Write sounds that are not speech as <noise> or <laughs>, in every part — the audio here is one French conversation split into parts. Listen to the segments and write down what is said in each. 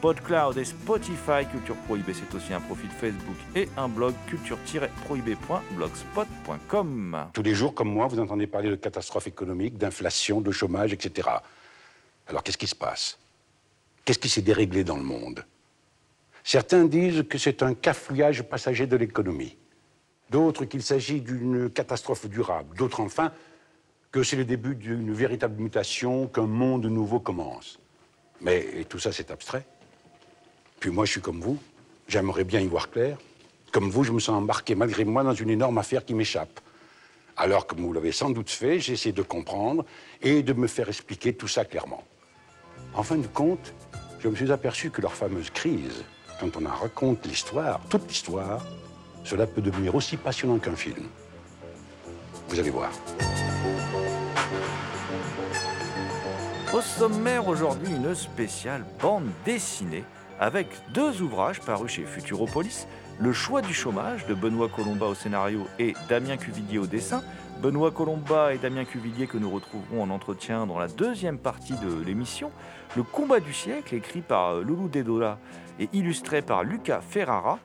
PodCloud et Spotify. Culture Prohibée, c'est aussi un profil Facebook et un blog culture-prohibée.blogspot.com. Tous les jours, comme moi, vous entendez parler de catastrophes économiques, d'inflation, de chômage, etc. Alors qu'est-ce qui se passe? Qu'est-ce qui s'est déréglé dans le monde? Certains disent que c'est un cafouillage passager de l'économie. D'autres qu'il s'agit d'une catastrophe durable. D'autres enfin que c'est le début d'une véritable mutation, qu'un monde nouveau commence. Mais tout ça, c'est abstrait. Puis moi, je suis comme vous. J'aimerais bien y voir clair. Comme vous, je me sens embarqué malgré moi dans une énorme affaire qui m'échappe. Alors, comme vous l'avez sans doute fait, j'ai essayé de comprendre et de me faire expliquer tout ça clairement. En fin de compte, je me suis aperçu que leur fameuse crise, quand on en raconte l'histoire, toute l'histoire, cela peut devenir aussi passionnant qu'un film. Vous allez voir. Au sommaire aujourd'hui, une spéciale bande dessinée avec deux ouvrages parus chez Futuropolis, Le choix du chômage de Benoît Colomba au scénario et Damien Cuvillier au dessin. Benoît Colomba et Damien Cuvillier que nous retrouverons en entretien dans la deuxième partie de l'émission. Le combat du siècle écrit par Loulou Dedola et illustré par Lucas Ferrara.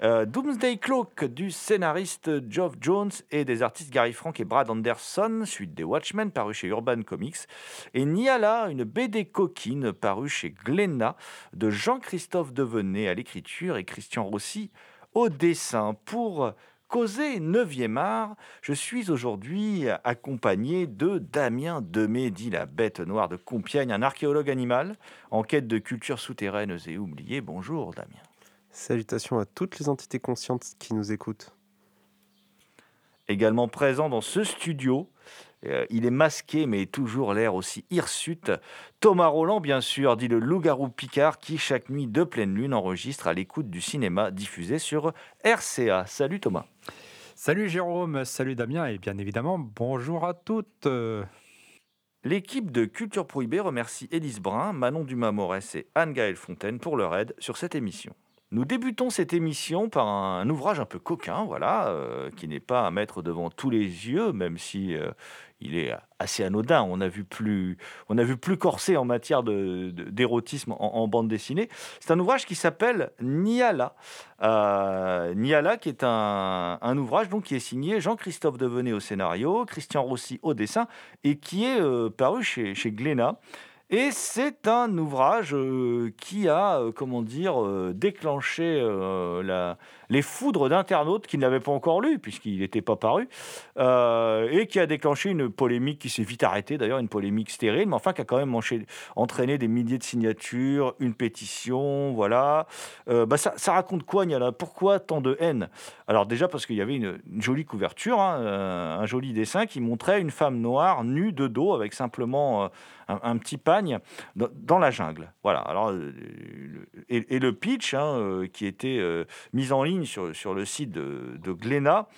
Euh, Doomsday Cloak du scénariste Geoff Jones et des artistes Gary Frank et Brad Anderson, suite des Watchmen paru chez Urban Comics, et Niala, une BD coquine parue chez Glenna de Jean-Christophe Devenet à l'écriture et Christian Rossi au dessin. Pour causer 9e art, je suis aujourd'hui accompagné de Damien Demé, dit la bête noire de Compiègne, un archéologue animal en quête de cultures souterraines et oubliées. Bonjour Damien. Salutations à toutes les entités conscientes qui nous écoutent. Également présent dans ce studio, euh, il est masqué mais toujours l'air aussi hirsute. Thomas Roland, bien sûr, dit le loup-garou Picard qui, chaque nuit de pleine lune, enregistre à l'écoute du cinéma diffusé sur RCA. Salut Thomas. Salut Jérôme, salut Damien et bien évidemment bonjour à toutes. L'équipe de Culture Prohibée remercie Élise Brun, Manon Dumas-Morès et Anne-Gaëlle Fontaine pour leur aide sur cette émission. Nous débutons cette émission par un, ouvrage un peu coquin, voilà, euh, qui n'est pas à mettre devant tous les yeux, même si euh, il est assez anodin. On a vu plus, on vu plus corsé en matière d'érotisme en, bande dessinée. C'est un ouvrage qui s'appelle Niala. Euh, Niala, qui est un, un, ouvrage donc qui est signé Jean-Christophe Devenet au scénario, Christian Rossi au dessin, et qui est paru chez, chez Glénat. Et c'est un ouvrage euh, qui a, euh, comment dire, euh, déclenché la, les foudres d'internautes qui ne l'avaient pas encore lu, puisqu'il n'était pas paru, et qui a déclenché une polémique qui s'est vite arrêtée, d'ailleurs, une polémique stérile, mais enfin qui a quand même entraîné des milliers de signatures, une pétition, voilà. bah ça, ça, raconte quoi, Niala? Pourquoi tant de haine? Alors déjà parce qu'il y avait une, jolie couverture, hein, un joli dessin qui montrait une femme noire nue de dos avec simplement un, petit pagne dans, la jungle. Voilà. Alors, euh, et, le pitch hein, euh, qui était euh, mis en ligne sur, le site de, de Glénat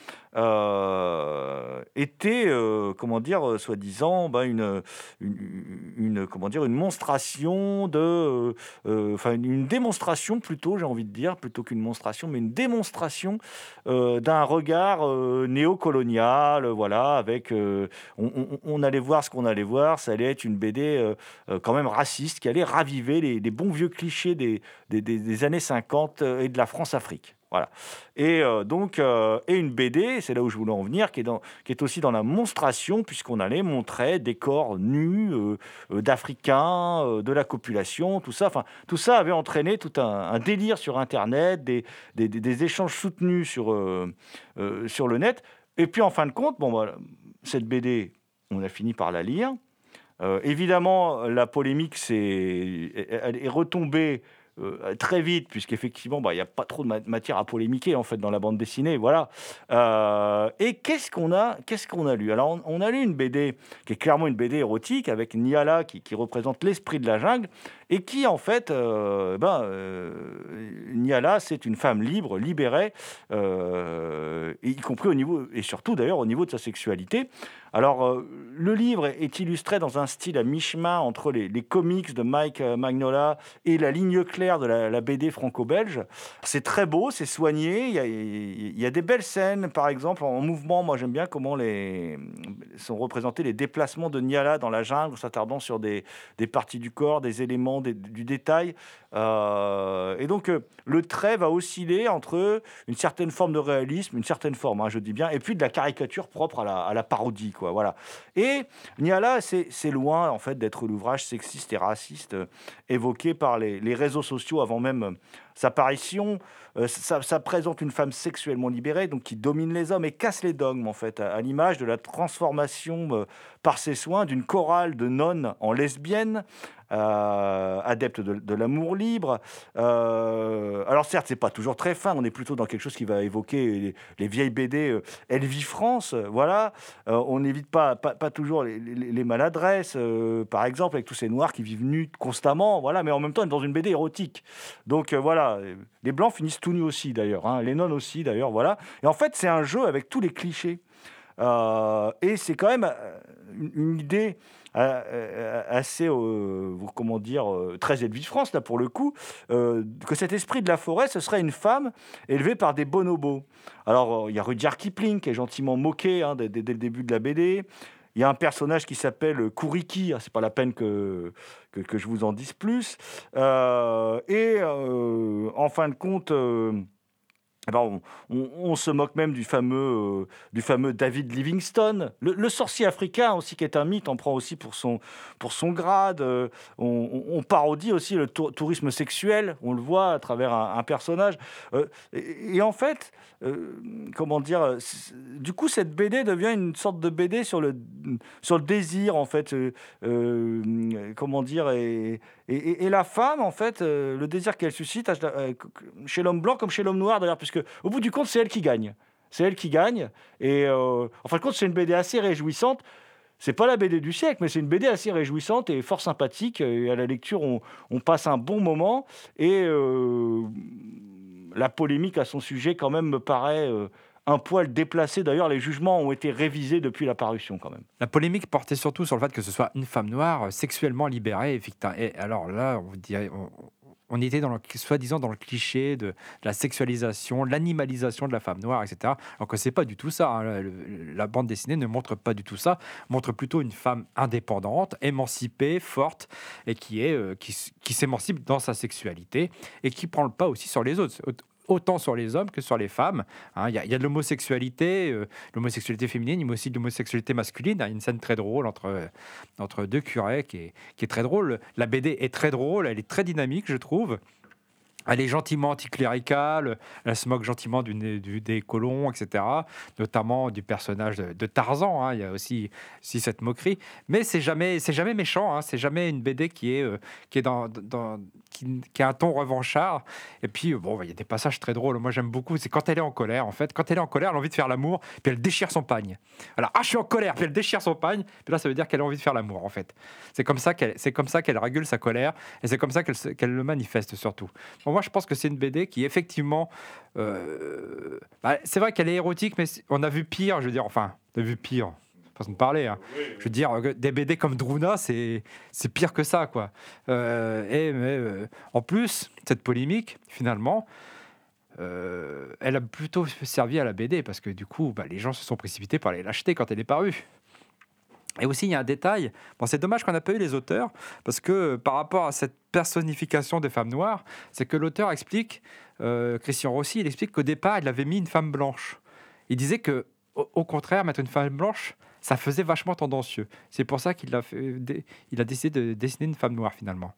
était, comment dire, soi-disant, ben, une, comment dire, une monstration de, enfin une démonstration plutôt, j'ai envie de dire, plutôt qu'une monstration, mais une démonstration d'un regard néocolonial, voilà, avec, on, allait voir ce qu'on allait voir, ça allait être une BD euh, euh, quand même raciste, qui allait raviver les, bons vieux clichés des, des, années 50 euh, et de la France-Afrique. Voilà. Et euh, donc, euh, et une BD, c'est là où je voulais en venir, qui est, qui est aussi dans la monstration, puisqu'on allait montrer des corps nus euh, d'Africains, de la copulation, tout ça. Enfin, tout ça avait entraîné tout un, délire sur Internet, des, échanges soutenus sur, sur le net. Et puis, en fin de compte, bon, cette BD, on a fini par la lire. Évidemment, la polémique c'est, elle est retombée euh, très vite, puisqu'effectivement, bah, il n'y a pas trop de ma- matière à polémiquer en fait dans la bande dessinée, voilà. Euh, et qu'est-ce qu'on a, qu'est-ce qu'on a lu? Alors, on, a lu une BD qui est clairement une BD érotique avec Niala qui, représente l'esprit de la jungle et qui en fait, euh, ben, euh, Niala, c'est une femme libre, libérée, euh, y compris au niveau et surtout d'ailleurs au niveau de sa sexualité. Alors, euh, le livre est illustré dans un style à mi-chemin entre les, comics de Mike euh, Magnola et la ligne claire de la, BD franco-belge. C'est très beau, c'est soigné. Il y, a, des belles scènes, par exemple, en mouvement. Moi, j'aime bien comment les, sont représentés les déplacements de Niala dans la jungle, s'attardant sur des, parties du corps, des éléments, du détail. Euh, et donc, le trait va osciller entre une certaine forme de réalisme, une certaine forme, hein, je dis bien, et puis de la caricature propre à la parodie, Voilà. Et Niala, c'est loin en fait d'être l'ouvrage sexiste et raciste euh, évoqué par les, réseaux sociaux avant même sa apparition. Euh, ça, présente une femme sexuellement libérée, donc qui domine les hommes et casse les dogmes en fait, à, l'image de la transformation euh, par ses soins d'une chorale de nonnes en lesbiennes. euh, adeptes de, l'amour libre. Euh, alors certes, c'est pas toujours très fin. On est plutôt dans quelque chose qui va évoquer les, les vieilles BD euh, Elle vit France. euh, Voilà. On n'évite pas, pas, toujours les, maladresses, par exemple, avec tous ces noirs qui vivent nus constamment. Voilà. Mais en même temps, on est dans une BD érotique. Donc euh, voilà. Les blancs finissent tout nus aussi, d'ailleurs. hein. Les nonnes aussi, d'ailleurs. Voilà. Et en fait, c'est un jeu avec tous les clichés. Euh, et c'est quand même euh, une, idée euh, euh, assez, euh, comment dire, euh, très Elvis France, là, pour le coup, euh, que cet esprit de la forêt, ce serait une femme élevée par des bonobos. Alors, euh, il y a Rudyard Kipling qui est gentiment moqué hein, dès le début de la BD. Il y a un personnage qui s'appelle Kuriki, ah, c'est pas la peine que, je vous en dise plus. Euh, et euh, en fin de compte, euh, on, on- se moque même du fameux, euh, du fameux David Livingstone. Le, sorcier africain aussi, qui est un mythe, on prend aussi pour son, pour son grade. Euh, on, parodie aussi le tou- tourisme sexuel, on le voit à travers un, personnage. Euh, et, en fait, comment dire, du coup, cette BD devient une sorte de BD sur le, sur le désir, en fait. comment dire, et, et, la femme, en fait, le désir qu'elle suscite chez l'homme blanc comme chez l'homme noir, d'ailleurs, puisque au bout du compte, c'est elle qui gagne. C'est elle qui gagne. Et euh, en fin de compte, c'est une BD assez réjouissante. C'est pas la BD du siècle, mais c'est une BD assez réjouissante et fort sympathique. Et à la lecture, on, passe un bon moment. Et euh, la polémique à son sujet, quand même, me paraît euh, un poil déplacée. D'ailleurs, les jugements ont été révisés depuis la parution, quand même. La polémique portait surtout sur le fait que ce soit une femme noire sexuellement libérée. Et alors là, on, dirait, on était dans le, soi-disant dans le cliché de, la sexualisation, l'animalisation de la femme noire, etc. Alors que c'est pas du tout ça. hein. La bande dessinée ne montre pas du tout ça. Montre plutôt une femme indépendante, émancipée, forte, et qui est euh, qui s'émancipe dans sa sexualité et qui prend le pas aussi sur les autres autant sur les hommes que sur les femmes. hein. Il y, y a de l'homosexualité, euh, l'homosexualité féminine, mais aussi de l'homosexualité masculine. A une scène très drôle entre, euh, entre deux curés qui est, qui est très drôle. La BD est très drôle, elle est très dynamique, je trouve. Elle est gentiment anticléricale, elle se moque gentiment des colons, etc. Notamment du personnage de, Tarzan. hein. Il y a aussi, aussi cette moquerie. Mais c'est jamais, jamais méchant. hein. C'est jamais une BD qui est, euh, qui est dans, qui, a un ton revanchard. Et puis, euh, bon, il y a des passages très drôles. Moi, j'aime beaucoup. C'est quand elle est en colère, en fait. Quand elle est en colère, elle a envie de faire l'amour, puis elle déchire son pagne. Alors, ah, je suis en colère, puis elle déchire son pagne. Puis là, ça veut dire qu'elle a envie de faire l'amour, en fait. C'est comme ça qu'elle, c'est régule sa colère, et c'est comme ça qu'elle le manifeste surtout. Bon, moi, je pense que c'est une BD qui, effectivement, euh, bah, c'est vrai qu'elle est érotique, mais on a vu pire. Je veux dire, enfin, on a vu pire. Façon de parler. hein. Je veux dire, des BD comme Druna, c'est c'est pire que ça, quoi. Euh, et mais, euh, en plus, cette polémique, finalement, euh, elle a plutôt servi à la BD parce que du coup, bah, les gens se sont précipités pour aller l'acheter quand elle est parue. Et aussi, il y a un détail. Bon, c'est dommage qu'on n'a pas eu les auteurs, parce que par rapport à cette personnification des femmes noires, c'est que l'auteur explique euh, Christian Rossi, il explique qu'au départ, il avait mis une femme blanche. Il disait que, au, contraire, mettre une femme blanche, ça faisait vachement tendancieux. C'est pour ça qu'il a décidé de dessiner une femme noire finalement.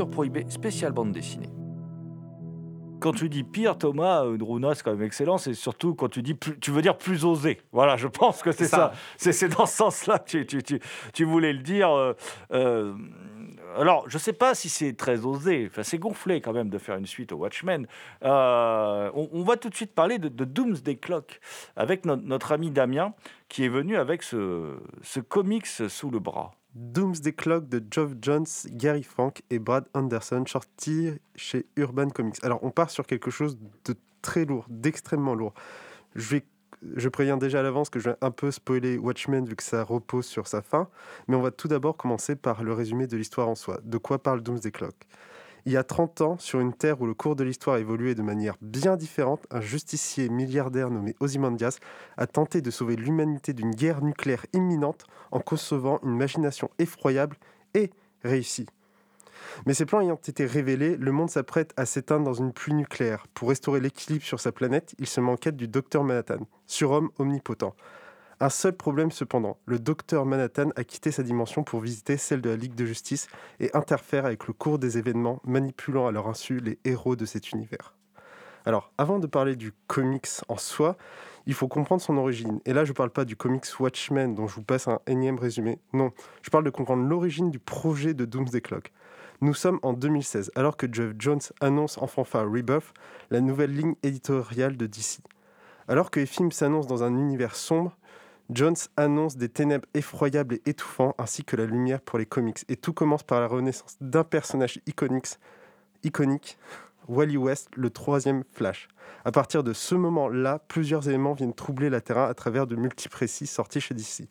Culture Prohibée, spéciale bande dessinée. Quand tu dis pire, Thomas, euh, Druna, c'est quand même excellent. C'est surtout quand tu dis, plus- tu veux dire plus osé. Voilà, je pense que c'est ça. ça. C'est c'est dans ce sens-là que tu, tu- tu- tu voulais le dire. euh, euh, alors, je ne sais pas si c'est très osé. Enfin, c'est gonflé quand même de faire une suite au Watchmen. Euh, on, on va tout de suite parler de, de Doomsday Clock avec no- notre ami Damien qui est venu avec ce, ce comics sous le bras. Doomsday Clock de Geoff Jones, Gary Frank et Brad Anderson, sorti chez Urban Comics. Alors, on part sur quelque chose de très lourd, d'extrêmement lourd. Je, je préviens déjà à l'avance que je vais un peu spoiler Watchmen vu que ça repose sur sa fin, mais on va tout d'abord commencer par le résumé de l'histoire en soi. De quoi parle Doomsday Clock? Il y a 30 ans, sur une terre où le cours de l'histoire évoluait de manière bien différente, un justicier milliardaire nommé Ozymandias a tenté de sauver l'humanité d'une guerre nucléaire imminente en concevant une machination effroyable et réussie. Mais ces plans ayant été révélés, le monde s'apprête à s'éteindre dans une pluie nucléaire. Pour restaurer l'équilibre sur sa planète, il se met en du docteur Manhattan, surhomme omnipotent. Un seul problème cependant, le docteur Manhattan a quitté sa dimension pour visiter celle de la Ligue de Justice et interfère avec le cours des événements, manipulant à leur insu les héros de cet univers. Alors, avant de parler du comics en soi, il faut comprendre son origine. Et là, je ne parle pas du comics Watchmen dont je vous passe un énième résumé. Non, je parle de comprendre l'origine du projet de Doomsday Clock. Nous sommes en 2016, alors que Geoff Jones annonce en fanfare Rebirth, la nouvelle ligne éditoriale de DC. Alors que les films s'annoncent dans un univers sombre, Jones annonce des ténèbres effroyables et étouffants, ainsi que la lumière pour les comics. Et tout commence par la renaissance d'un personnage iconique, Wally West, le troisième Flash. À partir de ce moment-là, plusieurs éléments viennent troubler la terrain à travers de multiples récits sortis chez DC.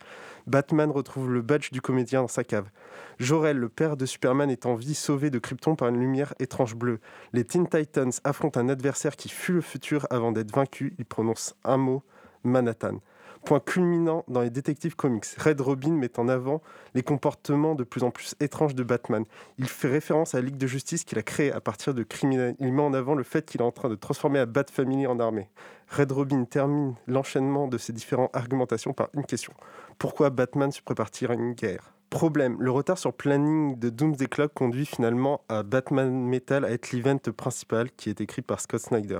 Batman retrouve le badge du comédien dans sa cave. Jor-El, le père de Superman, est en vie sauvé de Krypton par une lumière étrange bleue. Les Teen Titans affrontent un adversaire qui fut le futur avant d'être vaincu. Il prononce un mot, Manhattan. Point culminant dans les détectives comics. Red Robin met en avant les comportements de plus en plus étranges de Batman. Il fait référence à la Ligue de Justice qu'il a créée à partir de criminels. Il met en avant le fait qu'il est en train de transformer la Bat Family en armée. Red Robin termine l'enchaînement de ses différentes argumentations par une question. Pourquoi Batman se prépare-t-il à une guerre? Problème, le retard sur planning de Doomsday Clock conduit finalement à Batman Metal à être l'event principal qui est écrit par Scott Snyder.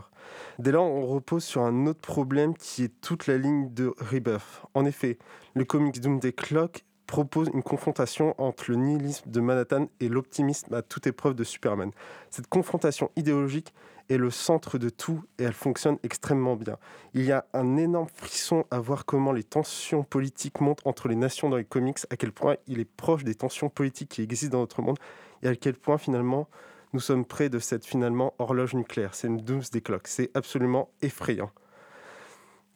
Dès lors, on repose sur un autre problème qui est toute la ligne de Rebirth. En effet, le comics Doomsday Clock propose une confrontation entre le nihilisme de Manhattan et l'optimisme à toute épreuve de Superman. Cette confrontation idéologique est le centre de tout et elle fonctionne extrêmement bien. Il y a un énorme frisson à voir comment les tensions politiques montent entre les nations dans les comics, à quel point il est proche des tensions politiques qui existent dans notre monde et à quel point finalement nous sommes près de cette finalement horloge nucléaire. C'est une doomsday clock. C'est absolument effrayant.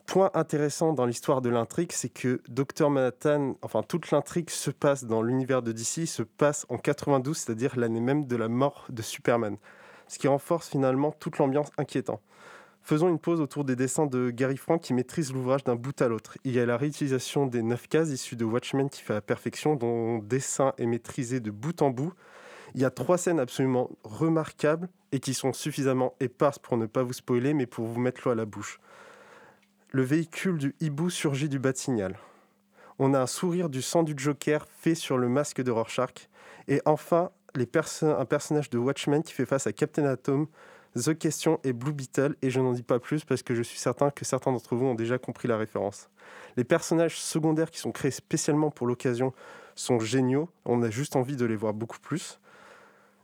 Point intéressant dans l'histoire de l'intrigue, c'est que Dr Manhattan, enfin toute l'intrigue se passe dans l'univers de DC, se passe en 92, c'est-à-dire l'année même de la mort de Superman, ce qui renforce finalement toute l'ambiance inquiétante. Faisons une pause autour des dessins de Gary Frank qui maîtrise l'ouvrage d'un bout à l'autre. Il y a la réutilisation des neuf cases issues de Watchmen qui fait la perfection, dont le dessin est maîtrisé de bout en bout. Il y a trois scènes absolument remarquables et qui sont suffisamment éparses pour ne pas vous spoiler, mais pour vous mettre l'eau à la bouche. Le véhicule du hibou surgit du bas signal. On a un sourire du sang du Joker fait sur le masque de Rorschach. Et enfin, les perso- un personnage de Watchmen qui fait face à Captain Atom, The Question et Blue Beetle. Et je n'en dis pas plus parce que je suis certain que certains d'entre vous ont déjà compris la référence. Les personnages secondaires qui sont créés spécialement pour l'occasion sont géniaux. On a juste envie de les voir beaucoup plus.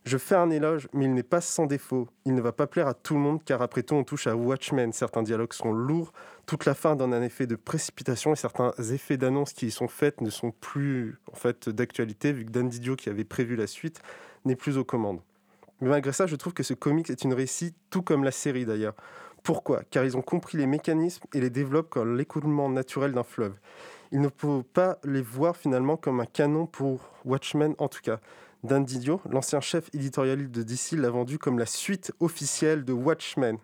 Je fais un éloge, mais il n'est pas sans défaut. Il ne va pas plaire à tout le monde, car après tout, on touche à Watchmen. Certains dialogues sont lourds, toute la fin donne un effet de précipitation, et certains effets d'annonce qui y sont faits ne sont plus en fait d'actualité, vu que Dan Didio, qui avait prévu la suite, n'est plus aux commandes. Mais malgré ça, je trouve que ce comics est une réussite, tout comme la série d'ailleurs. Pourquoi? Car ils ont compris les mécanismes et les développent comme l'écoulement naturel d'un fleuve. Il ne faut pas les voir finalement comme un canon pour Watchmen en tout cas. Dan Didio, l'ancien chef éditorial de DC, l'a vendu comme la suite officielle de Watchmen.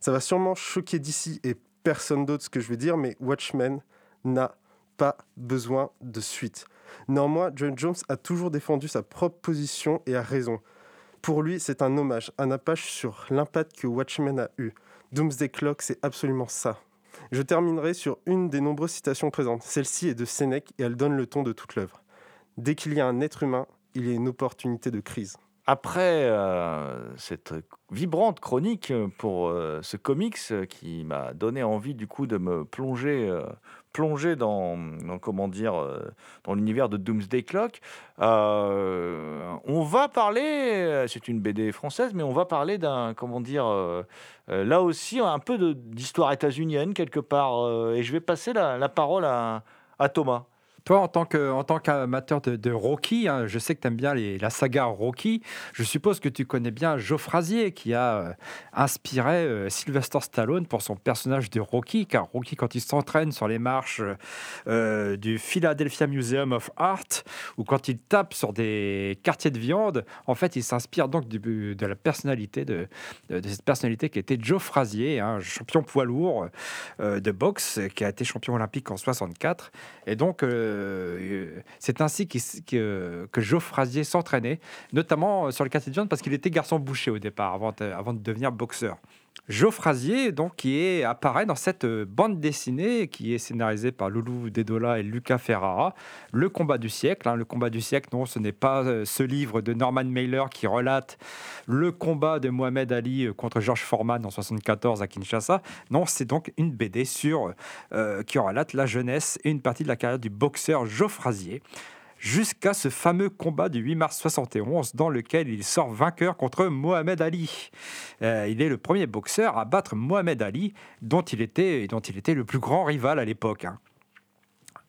Ça va sûrement choquer DC et personne d'autre ce que je vais dire, mais Watchmen n'a pas besoin de suite. Néanmoins, John Jones a toujours défendu sa propre position et a raison. Pour lui, c'est un hommage, un apache sur l'impact que Watchmen a eu. Doomsday Clock, c'est absolument ça. Je terminerai sur une des nombreuses citations présentes. Celle-ci est de Sénèque et elle donne le ton de toute l'œuvre. Dès qu'il y a un être humain, il y a une opportunité de crise. Après euh, cette vibrante chronique pour euh, ce comics qui m'a donné envie du coup de me plonger, euh, plonger dans, comment dire dans l'univers de Doomsday Clock, on va parler, c'est une BD française, mais on va parler d'un comment dire là aussi un peu d'histoire états-unienne quelque part, et je vais passer la, parole à Thomas. Toi, en tant qu'amateur de, de, Rocky, hein, je sais que tu aimes bien la saga Rocky. Je suppose que tu connais bien Joe Frazier, qui a euh, inspiré euh, Sylvester Stallone pour son personnage de Rocky, car Rocky, quand il s'entraîne sur les marches euh, du Philadelphia Museum of Art, ou quand il tape sur des quartiers de viande, en fait, il s'inspire donc de la personnalité de, cette personnalité qui était Joe Frazier, hein, champion poids lourd de boxe, qui a été champion olympique en 64, et donc euh, c'est ainsi que, que Frazier s'entraînait, notamment sur le quartier de parce qu'il était garçon boucher au départ, avant de devenir boxeur. Joe Frazier, donc, qui est, apparaît dans cette euh, bande dessinée qui est scénarisée par Loulou Dedola et Luca Ferrara, Le combat du siècle. Hein. le combat du siècle, non, ce n'est pas euh, ce livre de Norman Mailer qui relate le combat de Mohamed Ali euh, contre George Foreman en 74 à Kinshasa. Non, c'est donc une BD qui relate la jeunesse et une partie de la carrière du boxeur Joe Frazier jusqu'à ce fameux combat du 8 mars 71 dans lequel il sort vainqueur contre Mohamed Ali. Euh, il est le premier boxeur à battre Mohamed Ali, dont il était, dont il était le plus grand rival à l'époque. Hein.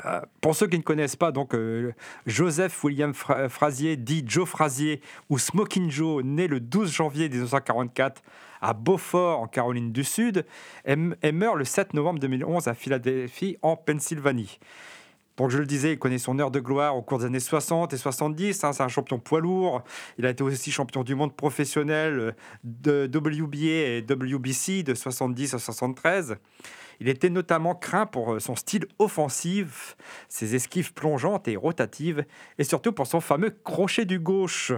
Euh, pour ceux qui ne connaissent pas, donc euh, Joseph William Frazier, dit Joe Frazier, ou Smoking Joe, né le 12 janvier 1944 à Beaufort, en Caroline du Sud, et meurt le 7 novembre 2011 à Philadelphie, en Pennsylvanie. Donc je le disais, il connaît son heure de gloire au cours des années 60 et 70. Hein, c'est un champion poids lourd. Il a été aussi champion du monde professionnel de WBA et WBC de 70 à 73. Il était notamment craint pour son style offensif, ses esquives plongeantes et rotatives, et surtout pour son fameux crochet du gauche.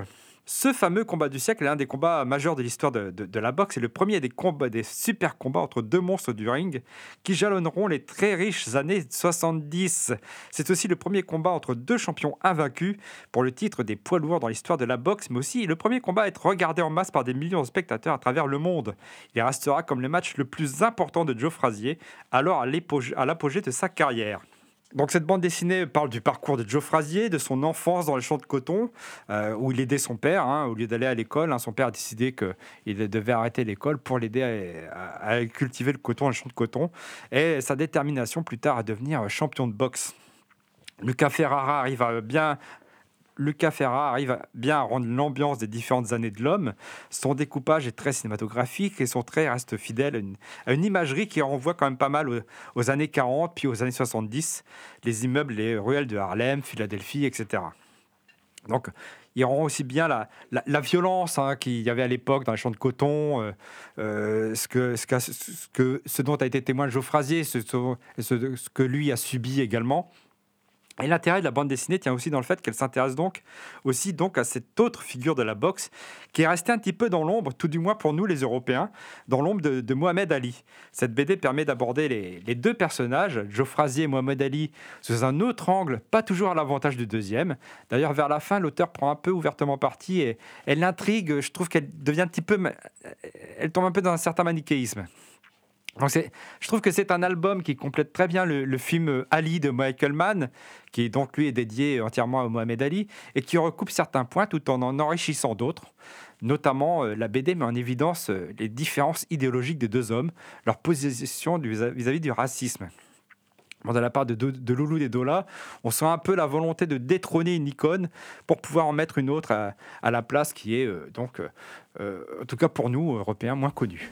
Ce fameux combat du siècle est l'un des combats majeurs de l'histoire de, la boxe et le premier des des super combats entre deux monstres du ring qui jalonneront les très riches années 70. C'est aussi le premier combat entre deux champions invaincus pour le titre des poids lourds dans l'histoire de la boxe, mais aussi le premier combat à être regardé en masse par des millions de spectateurs à travers le monde. Il restera comme le match le plus important de Joe Frazier, alors à l'apogée de sa carrière. Donc cette bande dessinée parle du parcours de Joe Frazier, de son enfance dans les champs de coton, euh, où il aidait son père. Hein, au lieu d'aller à l'école, hein, son père a décidé qu'il devait arrêter l'école pour l'aider à, cultiver le coton, les champs de coton, et sa détermination plus tard à devenir champion de boxe. Lucas Ferrara arrive à bien Lucas Ferra arrive bien à rendre l'ambiance des différentes années de l'homme. Son découpage est très cinématographique et son trait reste fidèle à une, imagerie qui renvoie quand même pas mal aux, années 40 puis aux années 70, les immeubles, les ruelles de Harlem, Philadelphie, etc. Donc, il rend aussi bien la, violence hein, qu'il y avait à l'époque dans les champs de coton, euh, euh, ce, que, ce, dont a été témoin Joe Frazier, ce, ce que lui a subi également. Et l'intérêt de la bande dessinée tient aussi dans le fait qu'elle s'intéresse donc aussi donc à cette autre figure de la boxe qui est restée un petit peu dans l'ombre, tout du moins pour nous les Européens, dans l'ombre de, Mohamed Ali. Cette BD permet d'aborder les, deux personnages, Joe Frazier et Mohamed Ali, sous un autre angle, pas toujours à l'avantage du deuxième. D'ailleurs, vers la fin, l'auteur prend un peu ouvertement parti et, elle l'intrigue, je trouve qu'elle devient un petit peu... Elle tombe un peu dans un certain manichéisme. Je trouve que c'est un album qui complète très bien le, film Ali de Michael Mann, qui donc lui est dédié entièrement à Mohamed Ali, et qui recoupe certains points tout en en enrichissant d'autres. Notamment, euh, la BD met en évidence euh, les différences idéologiques des deux hommes, leur position vis-à-vis du racisme. Bon, de la part de, de, Loulou des Dola, on sent un peu la volonté de détrôner une icône pour pouvoir en mettre une autre à, la place qui est euh, donc, en tout cas pour nous, Européens, moins connue.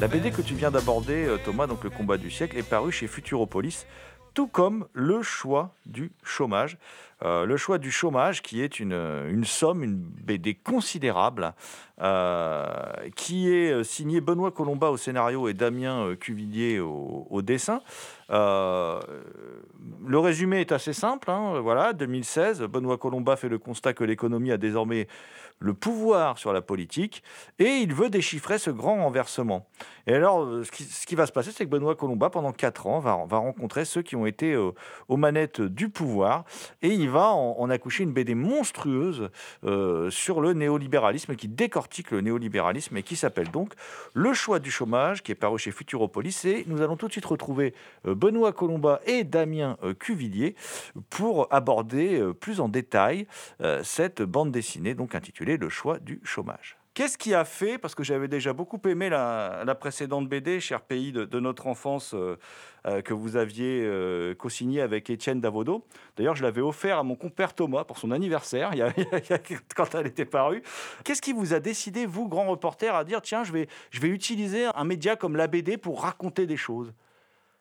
La BD que tu viens d'aborder, euh, Thomas, donc le combat du siècle, est paru chez Futuropolis, tout comme le choix du chômage. Euh, le choix du chômage, qui est une, somme, une BD considérable, euh, qui est signé Benoît Colomba au scénario et Damien Cuvillier au, dessin. le résumé est assez simple. Hein, voilà, 2016, Benoît Colomba fait le constat que l'économie a désormais le pouvoir sur la politique et il veut déchiffrer ce grand renversement. Et alors, euh, ce qui, va se passer, c'est que Benoît Colomba, pendant quatre ans, va, rencontrer ceux qui ont été euh, aux manettes du pouvoir et il va en, accoucher une BD monstrueuse euh, sur le néolibéralisme qui décortique le néolibéralisme et qui s'appelle donc Le choix du chômage, qui est paru chez Futuropolis. Et nous allons tout de suite retrouver Benoît Colomba et Damien Cuvillier pour aborder plus en détail cette bande dessinée donc intitulée le choix du chômage. Qu'est-ce qui a fait, parce que j'avais déjà beaucoup aimé la, précédente BD, Cher pays de, notre enfance, euh, euh, que vous aviez euh, co-signé avec Étienne Davodo. D'ailleurs, je l'avais offert à mon compère Thomas pour son anniversaire, <laughs> il y a, quand elle était parue. Qu'est-ce qui vous a décidé, vous, grand reporter, à dire, tiens, je vais, je vais utiliser un média comme la BD pour raconter des choses?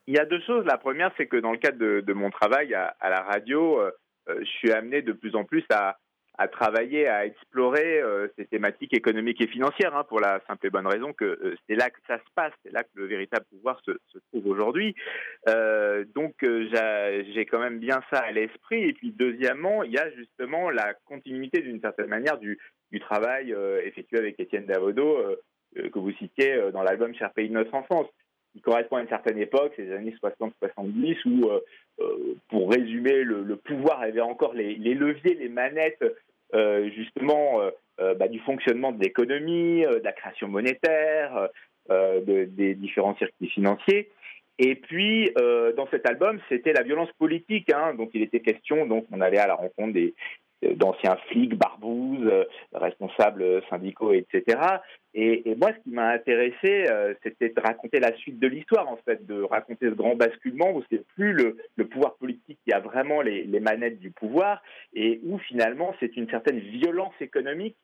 Il y a deux choses. La première, c'est que dans le cadre de, mon travail à, à la radio, je suis amené de plus en plus à à travailler, à explorer euh, ces thématiques économiques et financières, hein, pour la simple et bonne raison que euh, c'est là que ça se passe, c'est là que le véritable pouvoir se, trouve aujourd'hui. Euh, donc j'ai quand même bien ça à l'esprit. Et puis deuxièmement, il y a justement la continuité d'une certaine manière du, travail effectué avec Étienne Davodo, que vous citiez dans l'album Cher pays de notre enfance qui correspond à une certaine époque, ces années 60-70, où, pour résumer, le, pouvoir avait encore les, leviers, les manettes justement euh, euh, bah, du fonctionnement de l'économie, de la création monétaire, des différents circuits financiers. Et puis, dans cet album, c'était la violence politique. Hein, donc, il était question, donc, on allait à la rencontre des, d'anciens flics, barbouzes, responsables syndicaux, etc. Et, moi, ce qui m'a intéressé, euh, c'était de raconter la suite de l'histoire, en fait, de raconter ce grand basculement où c'est plus le, pouvoir politique qui a vraiment les, manettes du pouvoir et où finalement c'est une certaine violence économique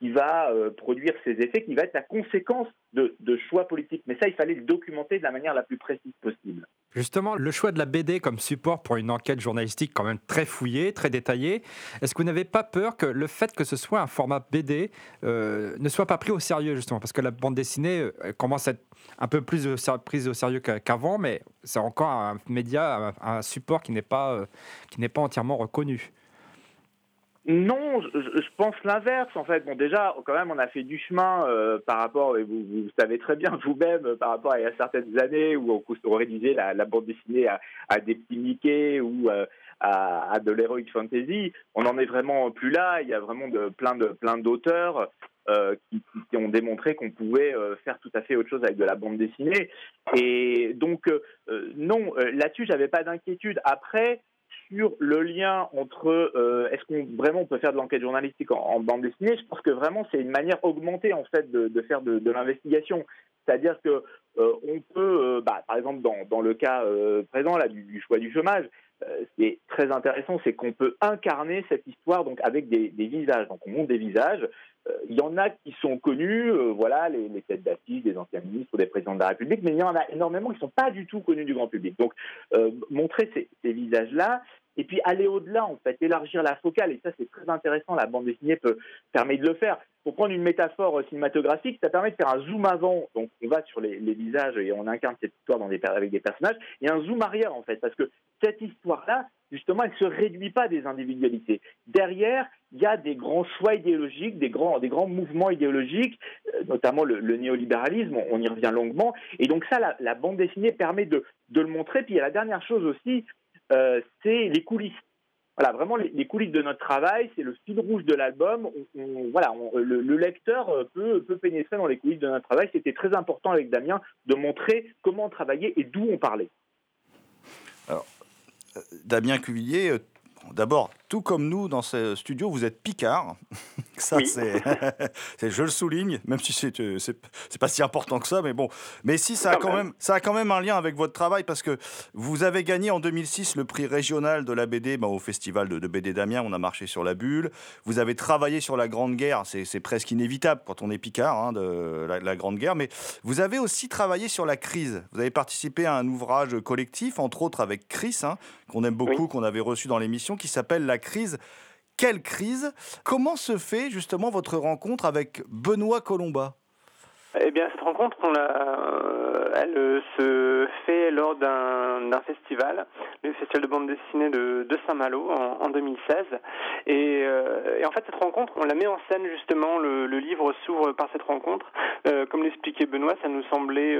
qui va euh, produire ses effets, qui va être la conséquence de, choix politiques. Mais ça, il fallait le documenter de la manière la plus précise possible. Justement, le choix de la BD comme support pour une enquête journalistique quand même très fouillée, très détaillée, est-ce que vous n'avez pas peur que le fait que ce soit un format BD euh, ne soit pas pris au sérieux, justement? Parce que la bande dessinée euh, commence à être un peu plus prise au sérieux qu'avant, mais c'est encore un média, un, support qui n'est pas, qui n'est pas entièrement reconnu. Non, je, pense l'inverse en fait. Bon, déjà, quand même, on a fait du chemin euh, par rapport, et vous, vous savez très bien <laughs> vous-même, euh, par rapport à, certaines années où on, on réduisait la, la, bande dessinée à, à des petits Mickey ou euh, à, à, de l'heroic fantasy. On n'en est vraiment plus là. Il y a vraiment de, plein de plein d'auteurs euh, qui, qui, ont démontré qu'on pouvait faire tout à fait autre chose avec de la bande dessinée. Et donc, non, là-dessus, j'avais pas d'inquiétude. Après sur le lien entre euh, est-ce qu'on vraiment peut faire de l'enquête journalistique en, bande dessinée, je pense que vraiment c'est une manière augmentée en fait de, faire de, l'investigation. C'est-à-dire que euh, on peut, bah, par exemple dans, dans le cas présent là du, choix du chômage, ce qui est très intéressant, c'est qu'on peut incarner cette histoire donc avec des, visages. Donc on montre des visages. Euh, il y en a qui sont connus, euh, voilà, les, têtes d'affiche des anciens ministres ou des présidents de la République, mais il y en a énormément qui ne sont pas du tout connus du grand public. Donc, euh, montrer ces, visages-là, et puis aller au-delà, en fait, élargir la focale, et ça c'est très intéressant, la bande dessinée peut, permet de le faire. Pour prendre une métaphore cinématographique, ça permet de faire un zoom avant, donc on va sur les, visages et on incarne cette histoire avec des personnages, et un zoom arrière en fait, parce que cette histoire-là, justement, elle ne se réduit pas des individualités. Derrière, il y a des grands choix idéologiques, des grands, des grands mouvements idéologiques, euh, notamment le, néolibéralisme, on, y revient longuement. Et donc ça, la, bande dessinée permet de, le montrer. Puis il y a la dernière chose aussi, euh, c'est les coulisses. Voilà, vraiment les, coulisses de notre travail, c'est le fil rouge de l'album. voilà, le, lecteur euh, peut, peut pénétrer dans les coulisses de notre travail. C'était très important avec Damien de montrer comment on travaillait et d'où on parlait. Alors, Damien Cuvillier, d'abord, tout comme nous dans ce studio, vous êtes Picard. <laughs> ça, <laughs> c'est, je le souligne, même si c'est, c'est, pas si important que ça, mais bon. Mais si, ça a quand même, ça a quand même un lien avec votre travail parce que vous avez gagné en 2006 le prix régional de la BD bah, au festival de, BD d'Amiens. On a marché sur la bulle. Vous avez travaillé sur la Grande Guerre. C'est, presque inévitable quand on est Picard hein, de la, Grande Guerre. Mais vous avez aussi travaillé sur la crise. Vous avez participé à un ouvrage collectif, entre autres avec Chris, hein, qu'on aime beaucoup, qu'on avait reçu dans l'émission, qui s'appelle La crise. Quelle crise? Comment se fait justement votre rencontre avec Benoît Colomba? Eh bien, cette rencontre, on euh, elle se fait lors d'un festival, le festival de bande dessinée de, Saint-Malo en, 2016. Euh, et, en fait, cette rencontre, on la met en scène justement. Le, livre s'ouvre par cette rencontre. Euh, comme l'expliquait Benoît, ça nous semblait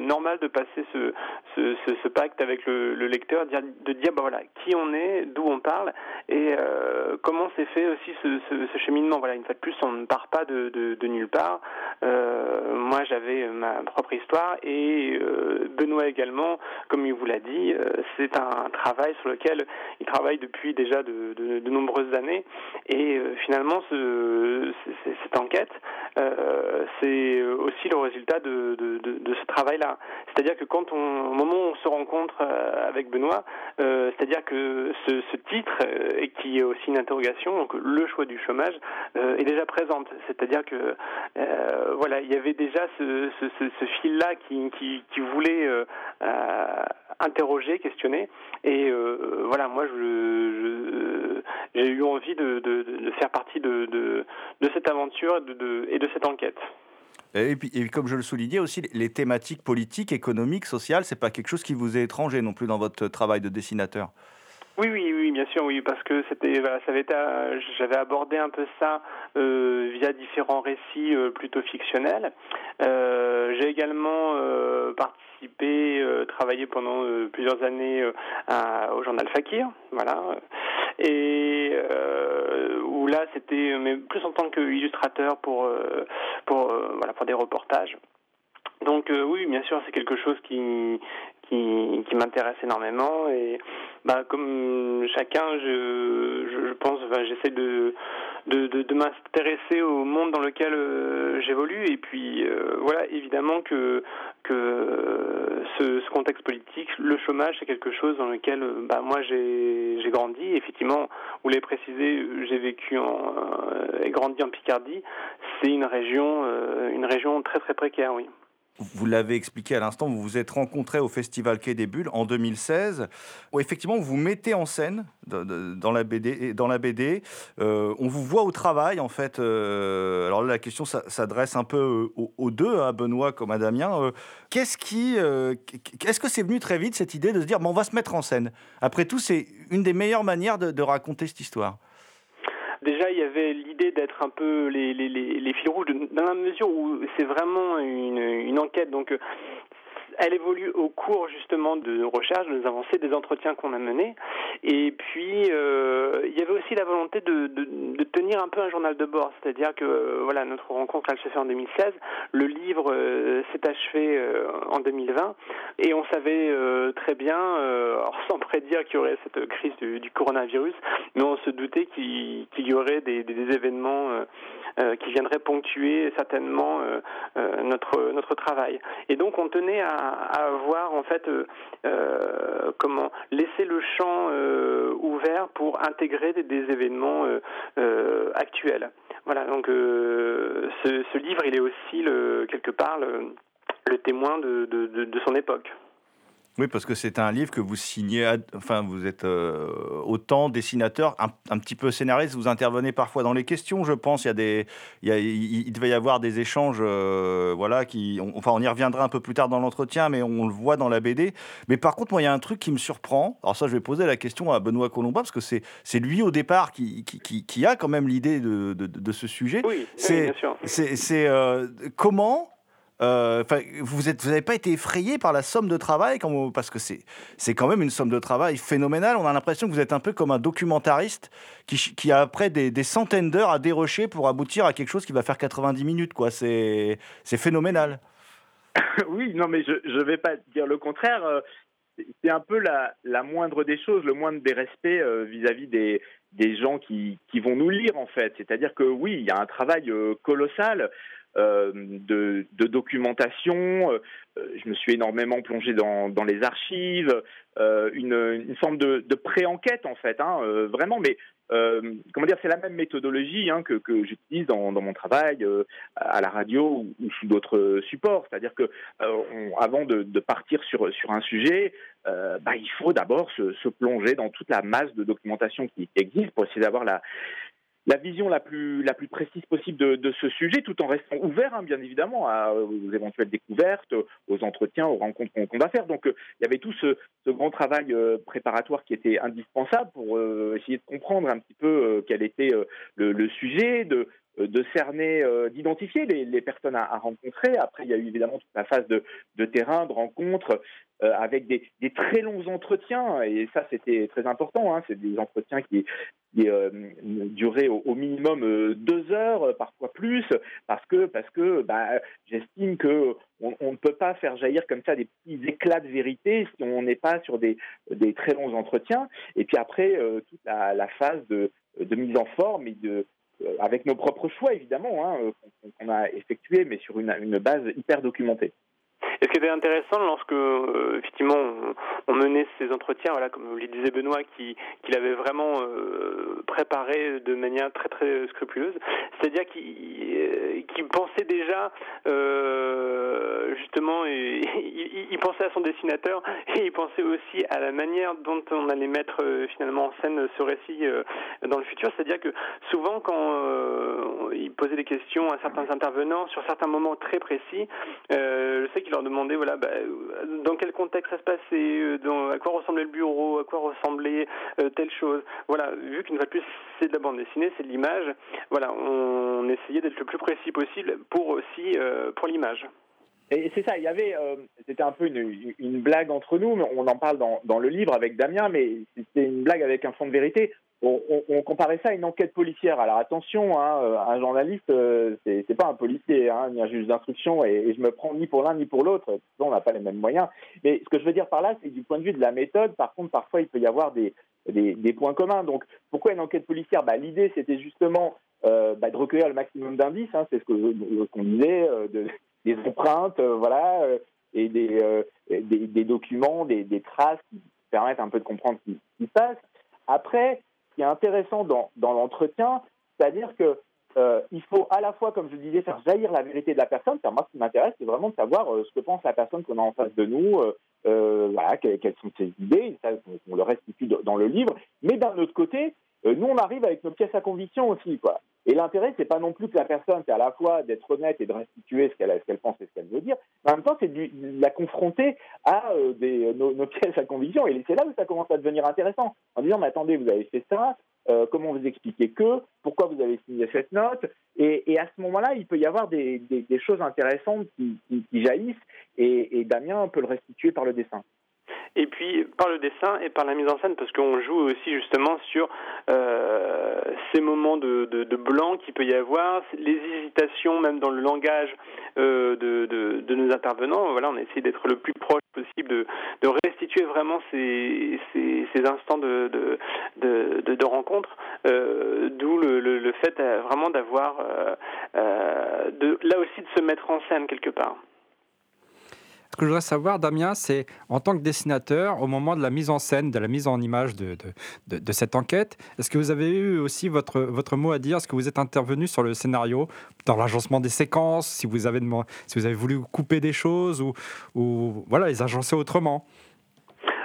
normal de passer ce, pacte avec le, lecteur, de dire bah voilà qui on est, d'où on parle et comment s'est fait aussi ce, cheminement. Voilà, une fois de plus, on ne part pas de, nulle part moi j'avais euh, ma propre histoire et euh, Benoît également, comme il vous l'a dit, euh, c'est un travail sur lequel il travaille depuis déjà de, nombreuses années et finalement ce, cette enquête, c'est aussi le résultat de, ce travail-là. C'est-à-dire que quand on, au moment où on se rencontre avec Benoît, c'est-à-dire que ce, titre, et qui est aussi une interrogation, donc le choix du chômage, est déjà présente. C'est-à-dire que voilà, il y avait déjà ce, fil-là qui, voulait euh, euh, interroger, questionner. Et euh, voilà, moi, j'ai eu envie de, faire partie de, cette aventure et de cette enquête. Et puis, comme je le soulignais aussi, les thématiques politiques, économiques, sociales, c'est pas quelque chose qui vous est étranger non plus dans votre travail de dessinateur? Oui, oui, oui, bien sûr, oui, parce que c'était, ça avait été, j'avais abordé un peu ça euh, via différents récits euh, plutôt fictionnels. Euh, j'ai également participé, travaillé pendant plusieurs années au journal Fakir, voilà, et où là c'était, mais plus en tant qu'illustrateur pour, pour, voilà, pour des reportages. Donc oui, bien sûr, c'est quelque chose qui qui, qui m'intéresse énormément et bah, comme chacun, je, je, pense, j'essaie de, de, de, m'intéresser au monde dans lequel euh, j'évolue et puis euh, voilà, évidemment que, que ce, ce, contexte politique, le chômage, c'est quelque chose dans lequel bah, moi j'ai grandi. Effectivement, vous l'avez précisé, j'ai vécu en, euh, et grandi en Picardie. C'est une région, une région très très précaire, oui. Vous l'avez expliqué à l'instant, vous vous êtes rencontrés au Festival Quai des Bulles en 2016, où effectivement vous mettez en scène dans la BD. Dans la BD euh, on vous voit au travail, en fait. Euh, alors là, la question s'adresse un peu aux, deux, à Benoît comme à Damien. Euh, qu'est-ce qui, est-ce que c'est venu très vite cette idée de se dire, bon, on va se mettre en scène? Après tout, c'est une des meilleures manières de raconter cette histoire déjà il y avait l'idée d'être un peu les, les, fils rouges dans la mesure où c'est vraiment une, une enquête. Donc elle évolue au cours justement de nos recherches, de nos avancées, des entretiens qu'on a menés. Et puis, euh, il y avait aussi la volonté de, tenir un peu un journal de bord. C'est-à-dire que, euh, voilà, notre rencontre, elle se fait en 2016. Le livre euh, s'est achevé en 2020. Et on savait très bien, sans prédire qu'il y aurait cette crise du, coronavirus, mais on se doutait qu'il y aurait des, événements euh, qui viendraient ponctuer certainement notre notre travail. Et donc on tenait à, à avoir en fait comment laisser le champ ouvert pour intégrer des, événements actuels. Voilà, donc ce, livre, il est aussi le, quelque part le, le témoin de, de, son époque. Oui, parce que c'est un livre que vous signez, enfin, vous êtes euh, autant dessinateur, un, petit peu scénariste, vous intervenez parfois dans les questions, je pense. Il, y a des, il, il, devait y avoir des échanges, euh, voilà, qui, enfin, on y reviendra un peu plus tard dans l'entretien, mais on le voit dans la BD. Mais par contre, moi, il y a un truc qui me surprend. Alors, ça, je vais poser la question à Benoît Colomba, parce que c'est lui au départ qui, qui, qui, a quand même l'idée de, de, de, ce sujet. Oui, c'est C'est euh, comment euh, vous n'avez pas été effrayé par la somme de travail parce que c'est quand même une somme de travail phénoménale. On a l'impression que vous êtes un peu comme un documentariste qui, a après des, centaines d'heures à dérocher pour aboutir à quelque chose qui va faire 90 minutes. C'est phénoménal. <laughs> oui, non, mais je ne vais pas dire le contraire. Euh, c'est un peu la, la, moindre des choses, le moindre des respects euh, vis-à-vis des, des gens qui, qui, vont nous lire, en fait. C'est-à-dire que oui, il y a un travail colossal. Euh, de, documentation. Euh, je me suis énormément plongé dans, les archives, euh, une, forme de, pré-enquête en fait, hein, vraiment, mais comment dire, c'est la même méthodologie hein, que, j'utilise dans, mon travail à la radio ou, sous d'autres supports. C'est-à-dire que avant de, partir sur, un sujet, bah, il faut d'abord se, plonger dans toute la masse de documentation qui existe pour essayer d'avoir la, la vision la plus, précise possible de, ce sujet, tout en restant ouvert, hein, bien évidemment, aux éventuelles découvertes, aux entretiens, aux rencontres qu'on va faire. Donc, euh, il y avait tout ce, ce grand travail euh, préparatoire qui était indispensable pour euh, essayer de comprendre un petit peu quel était le, le, sujet, de, de cerner, d'identifier les, personnes à, rencontrer. Après, il y a eu évidemment toute la phase de, terrain, de rencontre, euh, avec des, très longs entretiens, et ça c'était très important, hein, c'est des entretiens qui, euh, duraient au, minimum euh, deux heures, parfois plus, parce que, parce que bah, j'estime que on, ne peut pas faire jaillir comme ça des petits éclats de vérité si on n'est pas sur des, très longs entretiens. Et puis après, toute la, la, phase de, de, mise en forme et de, avec nos propres choix évidemment, hein, qu'on a effectués, mais sur une, une base hyper documentée. Et ce qui était intéressant lorsque euh, effectivement on, menait ces entretiens, voilà, comme le disait Benoît, qui qu'il avait vraiment euh, préparé de manière très très scrupuleuse, c'est-à-dire qu'il euh, pensait déjà justement, <laughs> il, il, pensait à son dessinateur et il pensait aussi à la manière dont on allait mettre finalement en scène ce récit dans le futur, c'est-à-dire que souvent quand il posait des questions à certains intervenants sur certains moments très précis, je sais qu'il leur demandait voilà, bah, dans quel contexte ça se passait, euh, à quoi ressemblait le bureau, à quoi ressemblait euh, telle chose. Voilà, vu qu'une fois de plus c'est de la bande dessinée, c'est de l'image, voilà, on essayait d'être le plus précis possible pour aussi euh, pour l'image. Et c'est ça, il y avait, c'était un peu une, une, blague entre nous, mais on en parle dans, dans le livre avec Damien, mais c'était une blague avec un fond de vérité on, comparait ça à une enquête policière. Alors attention, hein, euh, un journaliste, euh, c'est pas un policier, hein, ni un juge d'instruction, et, je me prends ni pour l'un ni pour l'autre. On n'a pas les mêmes moyens. Mais ce que je veux dire par là, c'est du point de vue de la méthode. Par contre, parfois, il peut y avoir des, des, points communs. Donc, pourquoi une enquête policière? Bah, L'idée, c'était justement euh, bah, de recueillir le maximum d'indices. Hein, c'est ce qu'on disait, de, des empreintes, voilà, et des, des, documents, des, traces qui permettent un peu de comprendre ce qui, ce qui se passe. Après, qui est intéressant dans, dans l'entretien, c'est-à-dire que euh, il faut à la fois, comme je disais, faire jaillir la vérité de la personne. Moi, ce qui m'intéresse, c'est vraiment de savoir euh, ce que pense la personne qu'on a en face de nous, euh, quelles, sont ses idées, ça, on, le restitue dans le livre. Mais d'un autre côté, nous, on arrive avec nos pièces à conviction aussi, quoi. Et l'intérêt, c'est pas non plus que la personne, c'est à la fois d'être honnête et de restituer ce qu'elle pense et ce qu'elle veut dire, mais en même temps, c'est de, la confronter à euh, des, nos, pièces à conviction. Et c'est là où ça commence à devenir intéressant. En disant, mais attendez, vous avez fait ça, euh, comment vous expliquez que, pourquoi vous avez signé cette note, et, à ce moment-là, il peut y avoir des, choses intéressantes qui, qui, jaillissent, et, et Damien peut le restituer par le dessin. Et puis par le dessin et par la mise en scène, parce qu'on joue aussi justement sur euh, ces moments de, de, blanc qu'il peut y avoir, les hésitations même dans le langage euh, de, de, nos intervenants. Voilà, on essaie d'être le plus proche possible, de, de restituer vraiment ces, instants de, de, de, rencontre, euh, d'où le, le, fait vraiment d'avoir, de, là aussi de se mettre en scène quelque part. Ce que je voudrais savoir, Damien, c'est en tant que dessinateur, au moment de la mise en scène, de la mise en image de, de, cette enquête, est-ce que vous avez eu aussi votre, votre mot à dire? Est-ce que vous êtes intervenu sur le scénario, dans l'agencement des séquences, si vous avez, si vous avez voulu couper des choses ou, ou voilà, les agencer autrement?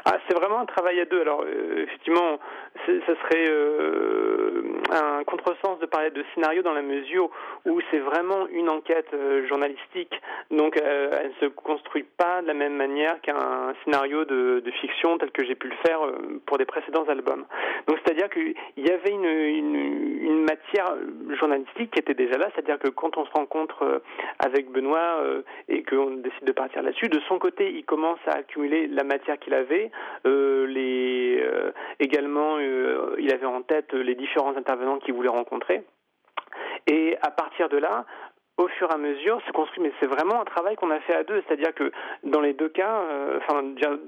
Ah, c'est vraiment un travail à deux. Alors, euh, effectivement, ça serait euh, un contresens de parler de scénario dans la mesure où c'est vraiment une enquête euh, journalistique. Donc, elle ne se construit pas de la même manière qu'un scénario de, fiction tel que j'ai pu le faire pour des précédents albums. Donc, c'est-à-dire qu'il y avait une, matière journalistique qui était déjà là. C'est-à-dire que quand on se rencontre avec Benoît et qu'on décide de partir là-dessus, de son côté, il commence à accumuler la matière qu'il avait euh, euh, également, euh, il avait en tête les différents intervenants qu'il voulait rencontrer. Et à partir de là, au fur et à mesure se construit. Mais c'est vraiment un travail qu'on a fait à deux, c'est-à-dire que dans les deux cas, euh,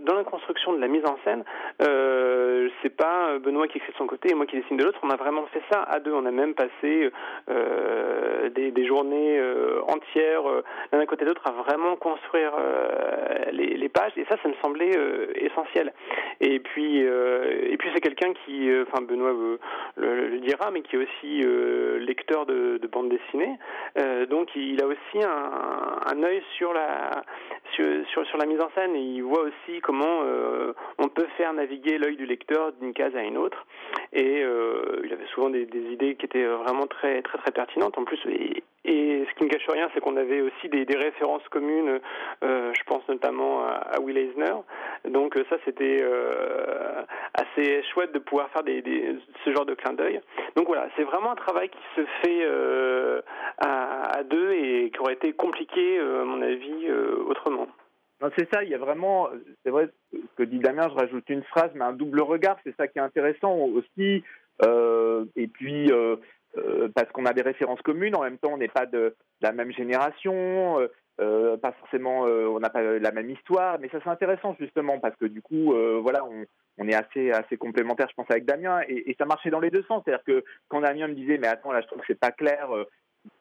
dans la construction de la mise en scène, euh, c'est pas Benoît qui écrit de son côté et moi qui dessine de l'autre. On a vraiment fait ça à deux. On a même passé euh, des, journées euh, entières l'un à côté de l'autre à vraiment construire les, les, pages. Et ça, ça me semblait essentiel. Et puis, et puis c'est quelqu'un qui, enfin Benoît le, le, dira, mais qui est aussi lecteur de, de bande dessinée. donc donc il a aussi un, œil sur la sur, la mise en scène et il voit aussi comment euh, on peut faire naviguer l'œil du lecteur d'une case à une autre. Et euh, il avait souvent des, idées qui étaient vraiment très très très pertinentes. En plus, ce qui ne cache rien, c'est qu'on avait aussi des, références communes. Euh, je pense notamment à, Will Eisner. Donc ça, c'était assez chouette de pouvoir faire ce genre de clin d'œil. Donc voilà, c'est vraiment un travail qui se fait à, deux et qui aurait été compliqué, à mon avis, autrement c'est ça, il y a vraiment, c'est vrai ce que dit Damien, je rajoute une phrase, mais un double regard, c'est ça qui est intéressant aussi. Euh, et puis, euh, euh, parce qu'on a des références communes, en même temps, on n'est pas de, la même génération, pas forcément, on n'a pas la même histoire, mais ça c'est intéressant justement parce que du coup, voilà, on, est assez assez complémentaires, je pense, avec Damien, et, ça marchait dans les deux sens. C'est-à-dire que quand Damien me disait, mais attends, là, je trouve que c'est pas clair,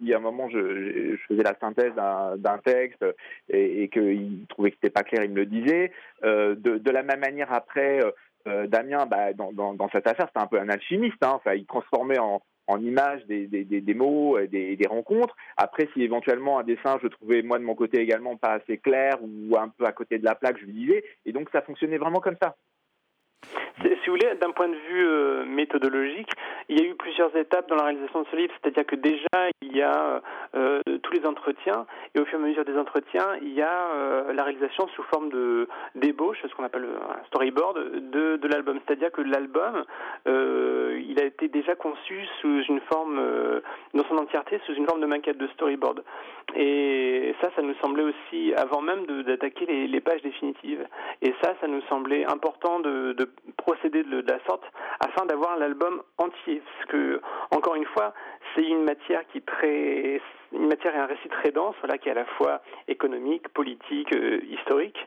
il y a un moment, je, faisais la synthèse d'un texte et, qu'il trouvait que c'était pas clair, il me le disait. Euh, de, la même manière, après, euh, Damien, bah, dans, cette affaire, c'était un peu un alchimiste. Hein. Enfin, il transformait en, en images des, mots, des, des, rencontres. Après, si éventuellement un dessin, je trouvais moi de mon côté également pas assez clair ou un peu à côté de la plaque, je lui disais. Et donc, ça fonctionnait vraiment comme ça. Si vous voulez, d'un point de vue euh, méthodologique, il y a eu plusieurs étapes dans la réalisation de ce livre. C'est-à-dire que déjà, il y a euh, tous les entretiens, et au fur et à mesure des entretiens, il y a euh, la réalisation sous forme de d'ébauche, ce qu'on appelle un storyboard, de, de l'album. C'est-à-dire que l'album, il a été déjà conçu sous une forme, dans son entièreté, sous une forme de maquette de storyboard. Et ça, ça nous semblait aussi, avant même d'attaquer les, les, pages définitives. Et ça, ça nous semblait important de procéder de, la sorte afin d'avoir l'album entier. Parce que, encore une fois, c'est une matière qui très, une matière et un récit très dense, voilà, qui est à la fois économique, politique, euh, historique.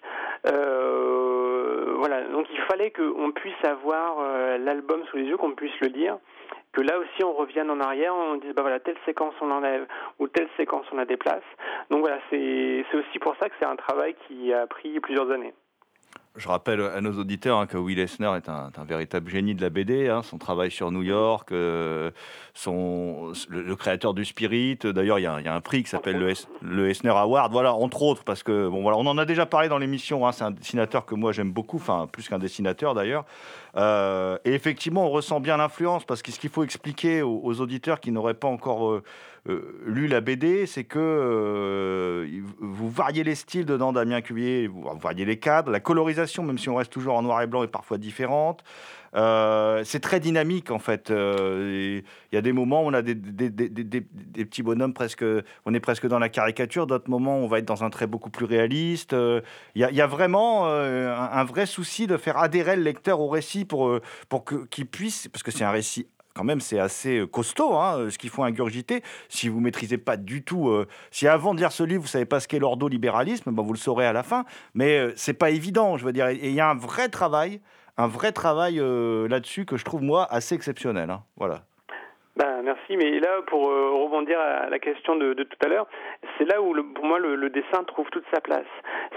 Euh, voilà, donc il fallait qu'on puisse avoir euh, l'album sous les yeux, qu'on puisse le lire que là aussi on revienne en arrière, on dise bah voilà telle séquence on enlève ou telle séquence on la déplace. Donc voilà, c'est aussi pour ça que c'est un travail qui a pris plusieurs années. Je rappelle à nos auditeurs hein, que Will Eisner est un, véritable génie de la BD. Hein. son travail sur New York, euh, son, le, créateur du Spirit. D'ailleurs, il y, a un prix qui s'appelle le, le, Eisner Award. Voilà, entre autres, parce que bon, voilà, on en a déjà parlé dans l'émission. Hein. c'est un dessinateur que moi j'aime beaucoup, enfin plus qu'un dessinateur d'ailleurs. Euh, et effectivement, on ressent bien l'influence parce que ce qu'il faut expliquer aux, auditeurs qui n'auraient pas encore euh, lu la BD, c'est que vous variez les styles dedans, Damien Cuvier, vous variez les cadres, la colorisation, même si on reste toujours en noir et blanc, est parfois différente. c'est très dynamique en fait. Il y a des moments où on a des, petits bonhommes presque, on est presque dans la caricature. D'autres moments, on va être dans un trait beaucoup plus réaliste. Il y, a, vraiment un, un, vrai souci de faire adhérer le lecteur au récit pour, pour qu'il puisse, parce que c'est un récit quand même, c'est assez euh, costaud, hein, euh, ce qu'il faut ingurgiter. Si vous maîtrisez pas du tout, euh, si avant de lire ce livre, vous savez pas ce qu'est l'ordo-libéralisme, ben vous le saurez à la fin. Mais euh, c'est pas évident, je veux dire. Et il y a un vrai travail, un vrai travail là-dessus que je trouve moi assez exceptionnel. Hein. Voilà. Ben, merci, mais là, pour rebondir à la question de, tout à l'heure, c'est là où, le, pour moi, le, dessin trouve toute sa place.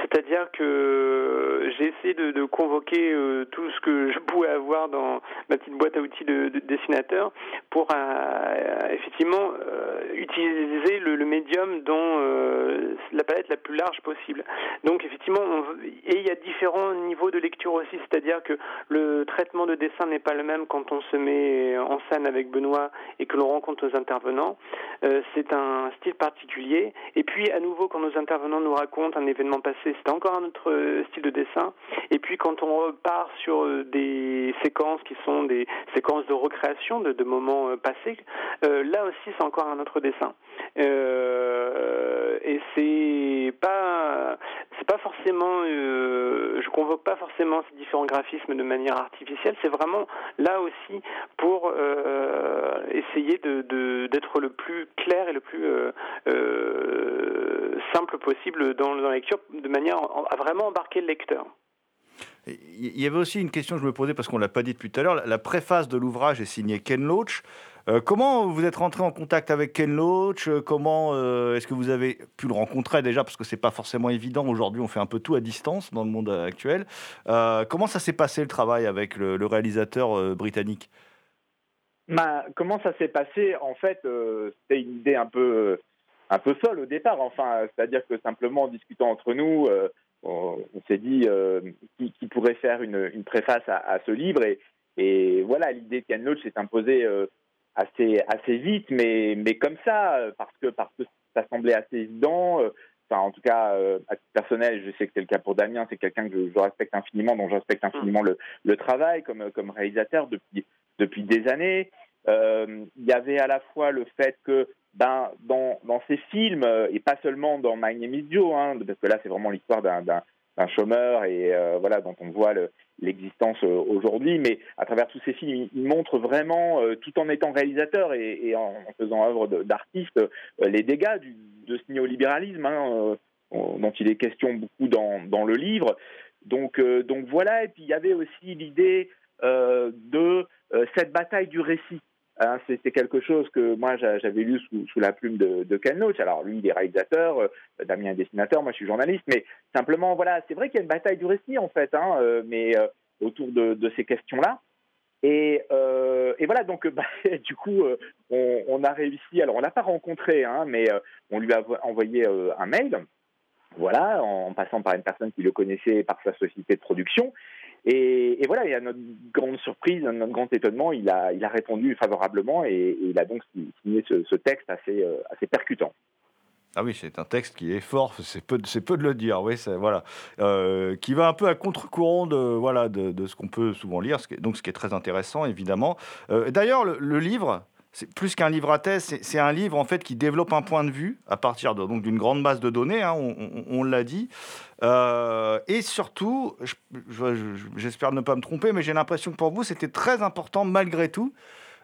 C'est-à-dire que j'ai essayé de, convoquer euh, tout ce que je pouvais avoir dans ma petite boîte à outils de, dessinateur pour euh, effectivement euh, utiliser le, médium dans la palette la plus large possible. Donc effectivement, et il y a différents niveaux de lecture aussi, c'est-à-dire que le traitement de dessin n'est pas le même quand on se met en scène avec Benoît et que l'on rencontre nos intervenants. c'est un style particulier. Et puis à nouveau, quand nos intervenants nous racontent un événement passé, c'est encore un autre euh, style de dessin. Et puis quand on repart sur euh, des séquences qui sont des séquences de recréation de, moments euh, passés, là aussi c'est encore un autre dessin. et c'est pas c'est pas forcément je convoque pas forcément ces différents graphismes de manière artificielle. C'est vraiment là aussi pour essayer d'être le plus clair et le plus simple possible dans, dans la lecture de manière à vraiment embarquer le lecteur. Il y avait aussi une question que je me posais parce qu'on ne l'a pas dit depuis tout à l'heure. La préface de l'ouvrage est signée Ken Loach. Euh, comment vous êtes rentré en contact avec Ken Loach? Comment euh, est-ce que vous avez pu le rencontrer déjà? Parce que c'est pas forcément évident. Aujourd'hui, on fait un peu tout à distance dans le monde actuel. Euh, comment ça s'est passé le travail avec le réalisateur britannique? Bah, Comment ça s'est passé En fait, c'était une idée un peu un peu folle au départ. Enfin, c'est-à-dire que simplement en discutant entre nous, euh, on, s'est dit euh, qui, pourrait faire une, une préface à, ce livre. Et, et voilà, l'idée de Ken Loach s'est imposée euh, assez, assez vite, mais, mais comme ça, parce que, parce que ça semblait assez évident. Enfin, en tout cas, à titre personnel, je sais que c'est le cas pour Damien, c'est quelqu'un que je, respecte infiniment, dont je respecte infiniment le, le travail comme, comme réalisateur depuis, depuis des années. Il y avait à la fois le fait que ben, dans, dans ces films, euh, et pas seulement dans My Name is Joe, hein, parce que là c'est vraiment l'histoire d'un chômeur et euh, voilà dont on voit l'existence euh, aujourd'hui, mais à travers tous ces films, il, montre vraiment, tout en étant réalisateur et, en, faisant œuvre d'artiste, les dégâts de ce néolibéralisme hein, dont il est question beaucoup dans, dans le livre. Donc, donc voilà, et puis il y avait aussi l'idée de cette bataille du récit. Hein, c'était quelque chose que moi j'avais lu sous, la plume de, de Ken Loach. Alors lui, il est réalisateur, euh, Damien est dessinateur, moi je suis journaliste, mais simplement voilà, c'est vrai qu'il y a une bataille du récit en fait, hein, euh, mais euh, autour de, ces questions-là. Et, voilà, donc <laughs> bah, du coup, on, a réussi. Alors on l'a pas rencontré, hein, mais on lui a envoyé un mail. Voilà, en passant par une personne qui le connaissait par sa société de production. Et, voilà, et à notre grande surprise, à notre grand étonnement, il a, il a répondu favorablement et, il a donc signé ce, texte assez, euh, assez percutant. Ah oui, c'est un texte qui est fort, c'est peu, peu de le dire, oui, voilà, euh, qui va un peu à contre-courant de, voilà, de ce qu'on peut souvent lire, ce qui est, donc ce qui est très intéressant, évidemment. Euh, d'ailleurs, le, livre, c'est plus qu'un livre à thèse, c'est un livre en fait qui développe un point de vue à partir donc d'une grande base de données, hein, on, l'a dit, euh, et surtout, j'espère ne pas me tromper, mais j'ai l'impression que pour vous c'était très important malgré tout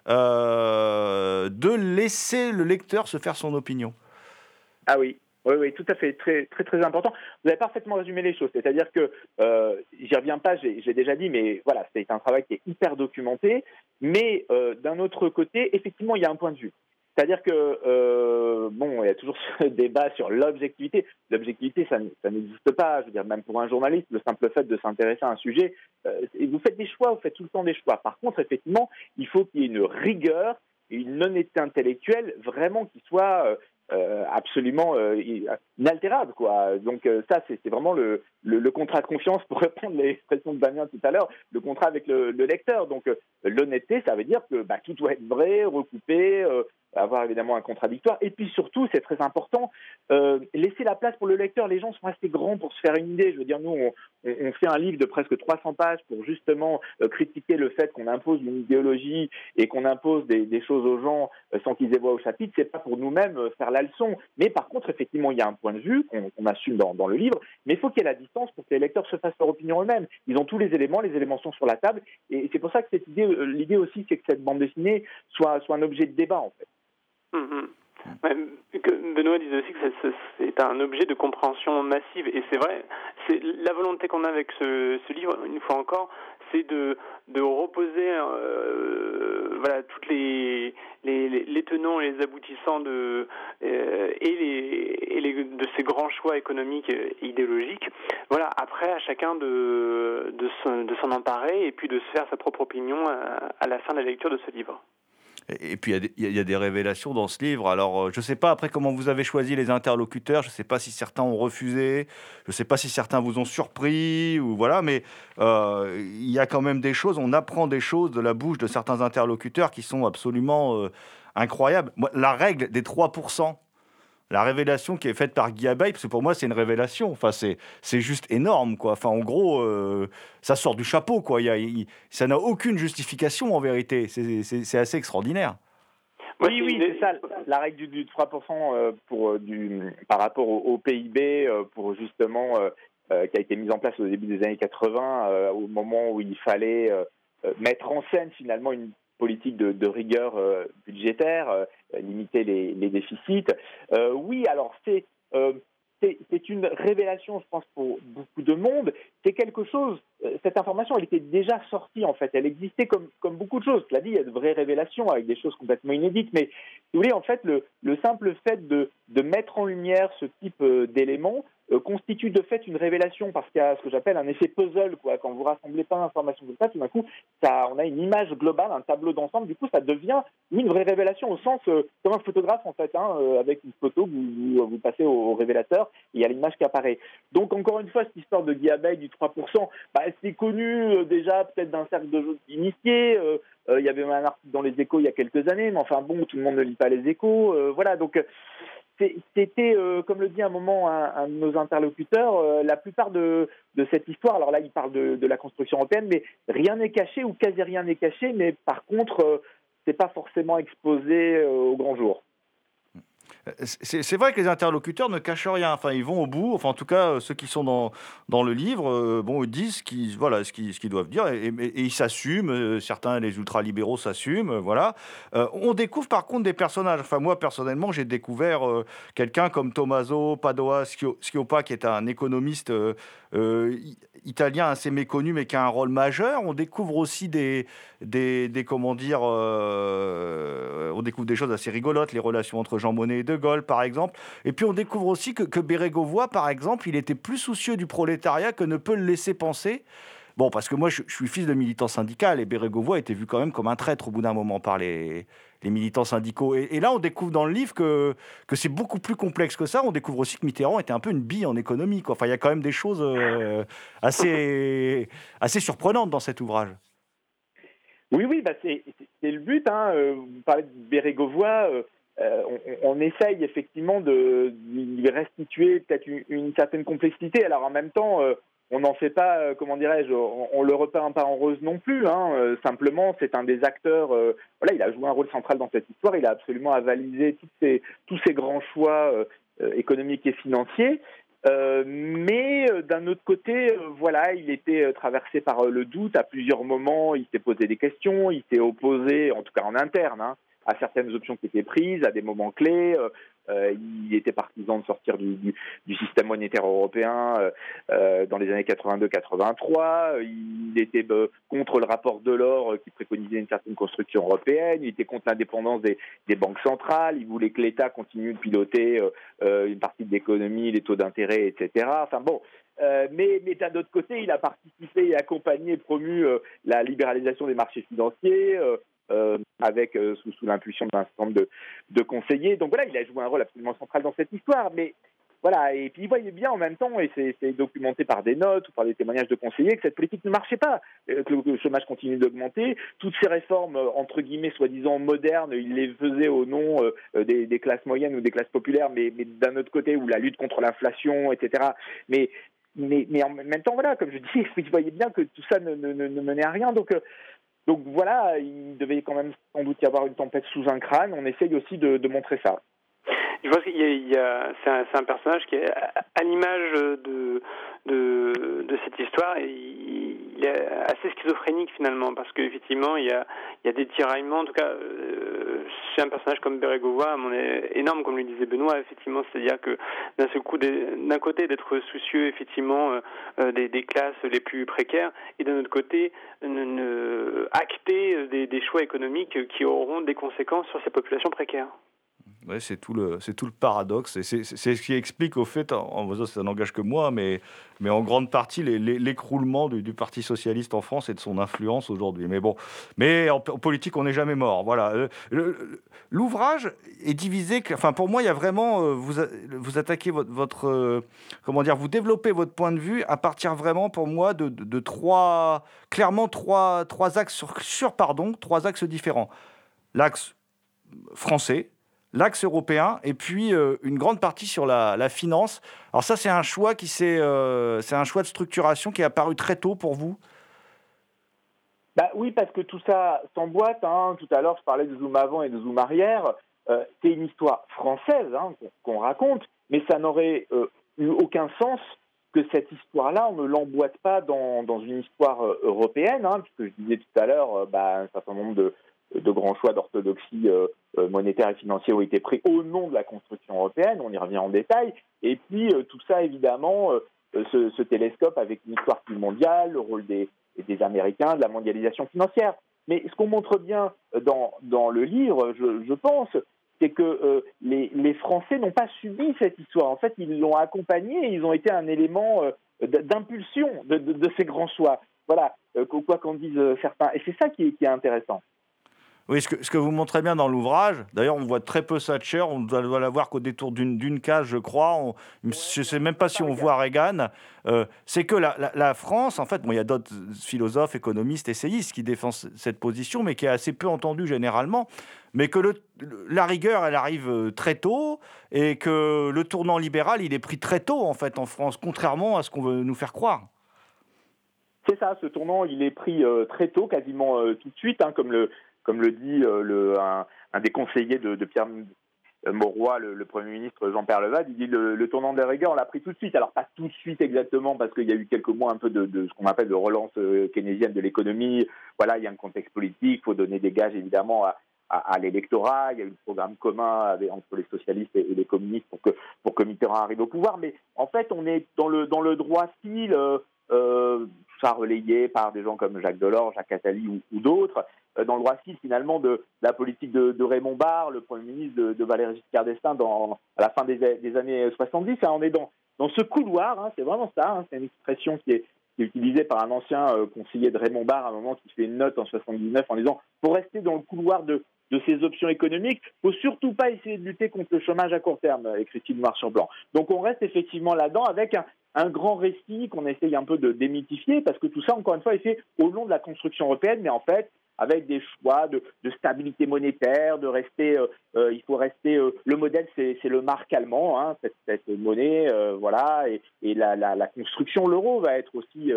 euh, de laisser le lecteur se faire son opinion. Ah oui, oui, oui, tout à fait, très, très, très important. Vous avez parfaitement résumé les choses, c'est-à-dire que, euh, j'y reviens pas, j'ai déjà dit, mais voilà, c'est un travail qui est hyper documenté, mais euh, d'un autre côté, effectivement, il y a un point de vue. C'est-à-dire que, euh, bon, il y a toujours <laughs> ce débat sur l'objectivité. L'objectivité, ça, ça n'existe pas. Je veux dire, même pour un journaliste, le simple fait de s'intéresser à un sujet, euh, vous faites des choix, vous faites tout le temps des choix. Par contre, effectivement, il faut qu'il y ait une rigueur une honnêteté intellectuelle vraiment qui soit euh, absolument euh, inaltérable. Quoi. Donc euh, ça, c'est vraiment le, contrat de confiance, <laughs> pour répondre à l'expression de Damien tout à l'heure, le contrat avec le, lecteur. Donc l'honnêteté, ça veut dire que bah, tout doit être vrai, recoupé, avoir évidemment un contradictoire. Et puis surtout, c'est très important, euh, laisser la place pour le lecteur. Les gens sont assez grands pour se faire une idée. Je veux dire, nous, on, fait un livre de presque 300 pages pour justement euh, critiquer le fait qu'on impose une idéologie et qu'on impose des, choses aux gens euh, sans qu'ils aient voix au chapitre. C'est pas pour nous-mêmes faire la leçon. Mais par contre, effectivement, il y a un point de vue qu'on assume dans, dans, le livre, mais il faut qu'il y ait la distance pour que les lecteurs se fassent leur opinion eux-mêmes. Ils ont tous les éléments, les éléments sont sur la table. Et c'est pour ça que cette idée, l'idée aussi, c'est que cette bande dessinée soit, soit un objet de débat, en fait. Mmh. Benoît disait aussi que c'est un objet de compréhension massive, et c'est vrai. C'est la volonté qu'on a avec ce, livre, une fois encore, c'est de, reposer euh, voilà toutes les, les, les, tenants et les aboutissants de euh, et, les, et les, de ces grands choix économiques et idéologiques. Voilà, après à chacun de de s'en emparer et puis de se faire sa propre opinion à la fin de la lecture de ce livre. Et puis il y, a des révélations dans ce livre. Alors je ne sais pas après comment vous avez choisi les interlocuteurs. Je ne sais pas si certains ont refusé. Je ne sais pas si certains vous ont surpris ou voilà. Mais euh, il y a quand même des choses. On apprend des choses de la bouche de certains interlocuteurs qui sont absolument euh, incroyables. La règle des 3%, la révélation qui est faite par Guy Abeille, parce que pour moi, c'est une révélation. Enfin, c'est, c'est juste énorme, quoi. Enfin, en gros, euh, ça sort du chapeau, quoi. Il y a, ça n'a aucune justification, en vérité. C'est, c'est, c'est assez extraordinaire. Oui, oui, c'est ça. La règle du, du 3% euh, pour, euh, du, par rapport au, au PIB, pour justement, euh, qui a été mise en place au début des années 80, au moment où il fallait mettre en scène finalement une politique de, rigueur euh, budgétaire, euh, limiter les, déficits. Euh, oui, alors c'est c'est une révélation, je pense, pour beaucoup de monde. C'est quelque chose, cette information, elle était déjà sortie, en fait. Elle existait comme, comme beaucoup de choses. Cela dit, il y a de vraies révélations avec des choses complètement inédites. Mais, vous voulez, en fait, le, le simple fait de, de mettre en lumière ce type d'éléments, constitue de fait une révélation parce qu'il y a ce que j'appelle un effet puzzle. Quoi. Quand vous rassemblez pas d'informations comme ça, tout d'un coup, ça, on a une image globale, un tableau d'ensemble. Du coup, ça devient une vraie révélation au sens euh, comme un photographe en fait, hein, euh, avec une photo vous, vous, passez au, révélateur et il y a l'image qui apparaît. Donc encore une fois, cette histoire de Guy du 3%, bah, c'est connu déjà peut-être d'un cercle de initiés. il y avait un article dans les échos il y a quelques années, mais enfin bon, tout le monde ne lit pas les échos. voilà, donc c'était, euh, comme le dit un moment un, de nos interlocuteurs, euh, la plupart de, cette histoire, alors là il parle de, la construction européenne, mais rien n'est caché ou quasi rien n'est caché, mais par contre, euh, c'est pas forcément exposé au grand jour. C'est vrai que les interlocuteurs ne cachent rien. Enfin, ils vont au bout. Enfin, en tout cas, ceux qui sont dans, dans le livre, euh, bon, ils disent qu'ils voilà, ce qu'ils doivent dire et, ils s'assument. Euh, certains, les ultralibéraux, s'assument. Voilà. Euh, on découvre par contre des personnages. Enfin, moi, personnellement, j'ai découvert quelqu'un comme Tommaso Padoa Schioppa, qui est un économiste italien assez méconnu, mais qui a un rôle majeur. On découvre aussi des, des, des comment dire, on découvre des choses assez rigolotes, les relations entre Jean Monnet De Gaulle, par exemple. Et puis on découvre aussi que, que par exemple, il était plus soucieux du prolétariat que ne peut le laisser penser. Bon, parce que moi, je, suis fils de militant syndical et Bérégovoy était vu quand même comme un traître au bout d'un moment par les, les militants syndicaux. Et, là, on découvre dans le livre que, que c'est beaucoup plus complexe que ça. On découvre aussi que Mitterrand était un peu une bille en économie. Quoi. Enfin, il y a quand même des choses euh, assez, <laughs> assez surprenantes dans cet ouvrage. Oui, oui, bah c'est le but. Hein. Euh, vous parlez de Bérégovoy. Euh, euh, on, essaye effectivement de lui restituer peut-être une, certaine complexité. Alors en même temps, euh, on n'en fait pas, euh, comment dirais-je, on, le repeint pas en rose non plus. Hein. simplement, c'est un des acteurs. voilà, il a joué un rôle central dans cette histoire. Il a absolument avalisé tous ces grands choix économiques et financiers. mais d'un autre côté, voilà, il était traversé par le doute à plusieurs moments. Il s'est posé des questions, il s'est opposé, en tout cas en interne, hein, à certaines options qui étaient prises, à des moments clés. Euh, euh, il était partisan de sortir du, système monétaire européen euh, dans les années 82-83. Il était contre le rapport de l'or qui préconisait une certaine construction européenne. Il était contre l'indépendance des, banques centrales. Il voulait que l'État continue de piloter une partie de l'économie, les taux d'intérêt, etc. Enfin bon, mais, d'un autre côté, il a participé et accompagné et promu la libéralisation des marchés financiers, euh, avec euh, sous, l'impulsion d'un certain nombre de, conseillers. Donc voilà, il a joué un rôle absolument central dans cette histoire. Mais voilà, et puis il voyait bien en même temps, et c'est documenté par des notes ou par des témoignages de conseillers, que cette politique ne marchait pas, que le chômage continue d'augmenter. Toutes ces réformes, entre guillemets, soi-disant modernes, il les faisait au nom des, classes moyennes ou des classes populaires, mais, d'un autre côté, où la lutte contre l'inflation, etc. Mais en même temps, voilà, comme je dis, <laughs> il voyait bien que tout ça ne, ne, menait à rien. Donc, euh, donc voilà, il devait quand même sans doute y avoir une tempête sous un crâne. On essaye aussi de, de montrer ça. Je pense qu'il y a, c'est un, un, personnage qui est à l'image de, de, cette histoire et il, est assez schizophrénique finalement parce qu'effectivement il y a, il y a des tiraillements. En tout cas, euh, chez un personnage comme Bérégovoy, on est énorme comme le disait Benoît. Effectivement, c'est-à-dire que d'un seul coup, d'un côté d'être soucieux effectivement euh, euh, des, classes les plus précaires et d'un autre côté ne, ne acter des choix économiques qui auront des conséquences sur ces populations précaires. C'est tout le c'est tout le paradoxe. Et c'est ce qui explique au fait en, en ça n'engage que moi mais mais en grande partie l'écroulement du, parti socialiste en France et de son influence aujourd'hui. Mais bon mais en, politique on n'est jamais mort. Voilà. Euh, l'ouvrage est divisé enfin pour moi il y a vraiment euh, vous vous attaquez votre, euh, comment dire vous développez votre point de vue à partir vraiment pour moi de, de, trois clairement trois trois axes sur pardon trois axes différents. L'axe français l'axe européen et puis euh, une grande partie sur la, finance. Alors ça, c'est un choix qui euh, c'est un choix de structuration qui est apparu très tôt pour vous? Bah oui, parce que tout ça s'emboîte. Hein. Tout à l'heure, je parlais de zoom avant et de zoom arrière. Euh, c'est une histoire française hein, qu'on raconte, mais ça n'aurait euh, eu aucun sens que cette histoire-là, on ne l'emboîte pas dans, dans, une histoire euh, européenne, hein, puisque je disais tout à l'heure, bah, un certain nombre de, de grands choix d'orthodoxie euh, euh, monétaire et financière ont été pris au nom de la construction européenne, on y revient en détail, et puis euh, tout ça évidemment ce, télescope avec une histoire plus mondiale, le rôle des, Américains, de la mondialisation financière. Mais ce qu'on montre bien dans, le livre, je, pense, c'est que les, Français n'ont pas subi cette histoire. En fait, ils l'ont accompagnée ils ont été un élément d'impulsion de, ces grands choix. Voilà, quoi qu'en disent certains. Et c'est ça qui est intéressant. Oui, ce que, ce que, vous montrez bien dans l'ouvrage, d'ailleurs, on voit très peu Thatcher, on doit, doit la voir qu'au détour d'une case, je crois. On, je ne sais même pas si on voit Reagan. Euh, c'est que la, la, la, France, en fait, bon, il y a d'autres philosophes, économistes, essayistes qui défendent cette position, mais qui est assez peu entendue généralement. Mais que le, la rigueur, elle arrive euh, très tôt, et que le tournant libéral, il est pris très tôt, en fait, en France, contrairement à ce qu'on veut nous faire croire. C'est ça, ce tournant, il est pris euh, très tôt, quasiment euh, tout de suite, hein, comme le comme le dit euh, le, un, un, des conseillers de, de Pierre Mauroy, le, le, Premier ministre Jean-Pierre Levade, il dit le, le tournant de la rigueur, on l'a pris tout de suite. Alors pas tout de suite exactement, parce qu'il y a eu quelques mois un peu de, de ce qu'on appelle de relance euh, keynésienne de l'économie. Voilà, il y a un contexte politique, il faut donner des gages évidemment à, à, à l'électorat. Il y a eu le programme commun avec, entre les socialistes et, les communistes pour que, pour que Mitterrand arrive au pouvoir. Mais en fait, on est dans le, dans le droit fil. Euh, euh, relayé par des gens comme Jacques Delors, Jacques Attali ou, d'autres, euh, dans le droit fil finalement de, la politique de, Raymond Barre, le Premier ministre de, de Valéry Giscard d'Estaing à la fin des, années 70. Hein, on est dans, dans ce couloir, hein, c'est vraiment ça, hein, c'est une expression qui est, utilisée par un ancien euh, conseiller de Raymond Barre à un moment qui fait une note en 79 en disant pour rester dans le couloir de, de ces options économiques, faut surtout pas essayer de lutter contre le chômage à court terme, écrit-il noir sur blanc. Donc on reste effectivement là-dedans avec un, un grand récit qu'on essaye un peu de démythifier, parce que tout ça, encore une fois, est fait au long de la construction européenne, mais en fait, avec des choix de, stabilité monétaire, de rester, euh, euh, il faut rester, euh, le modèle c'est le marque allemand, hein, cette, monnaie, voilà, et, la, construction, l'euro va être aussi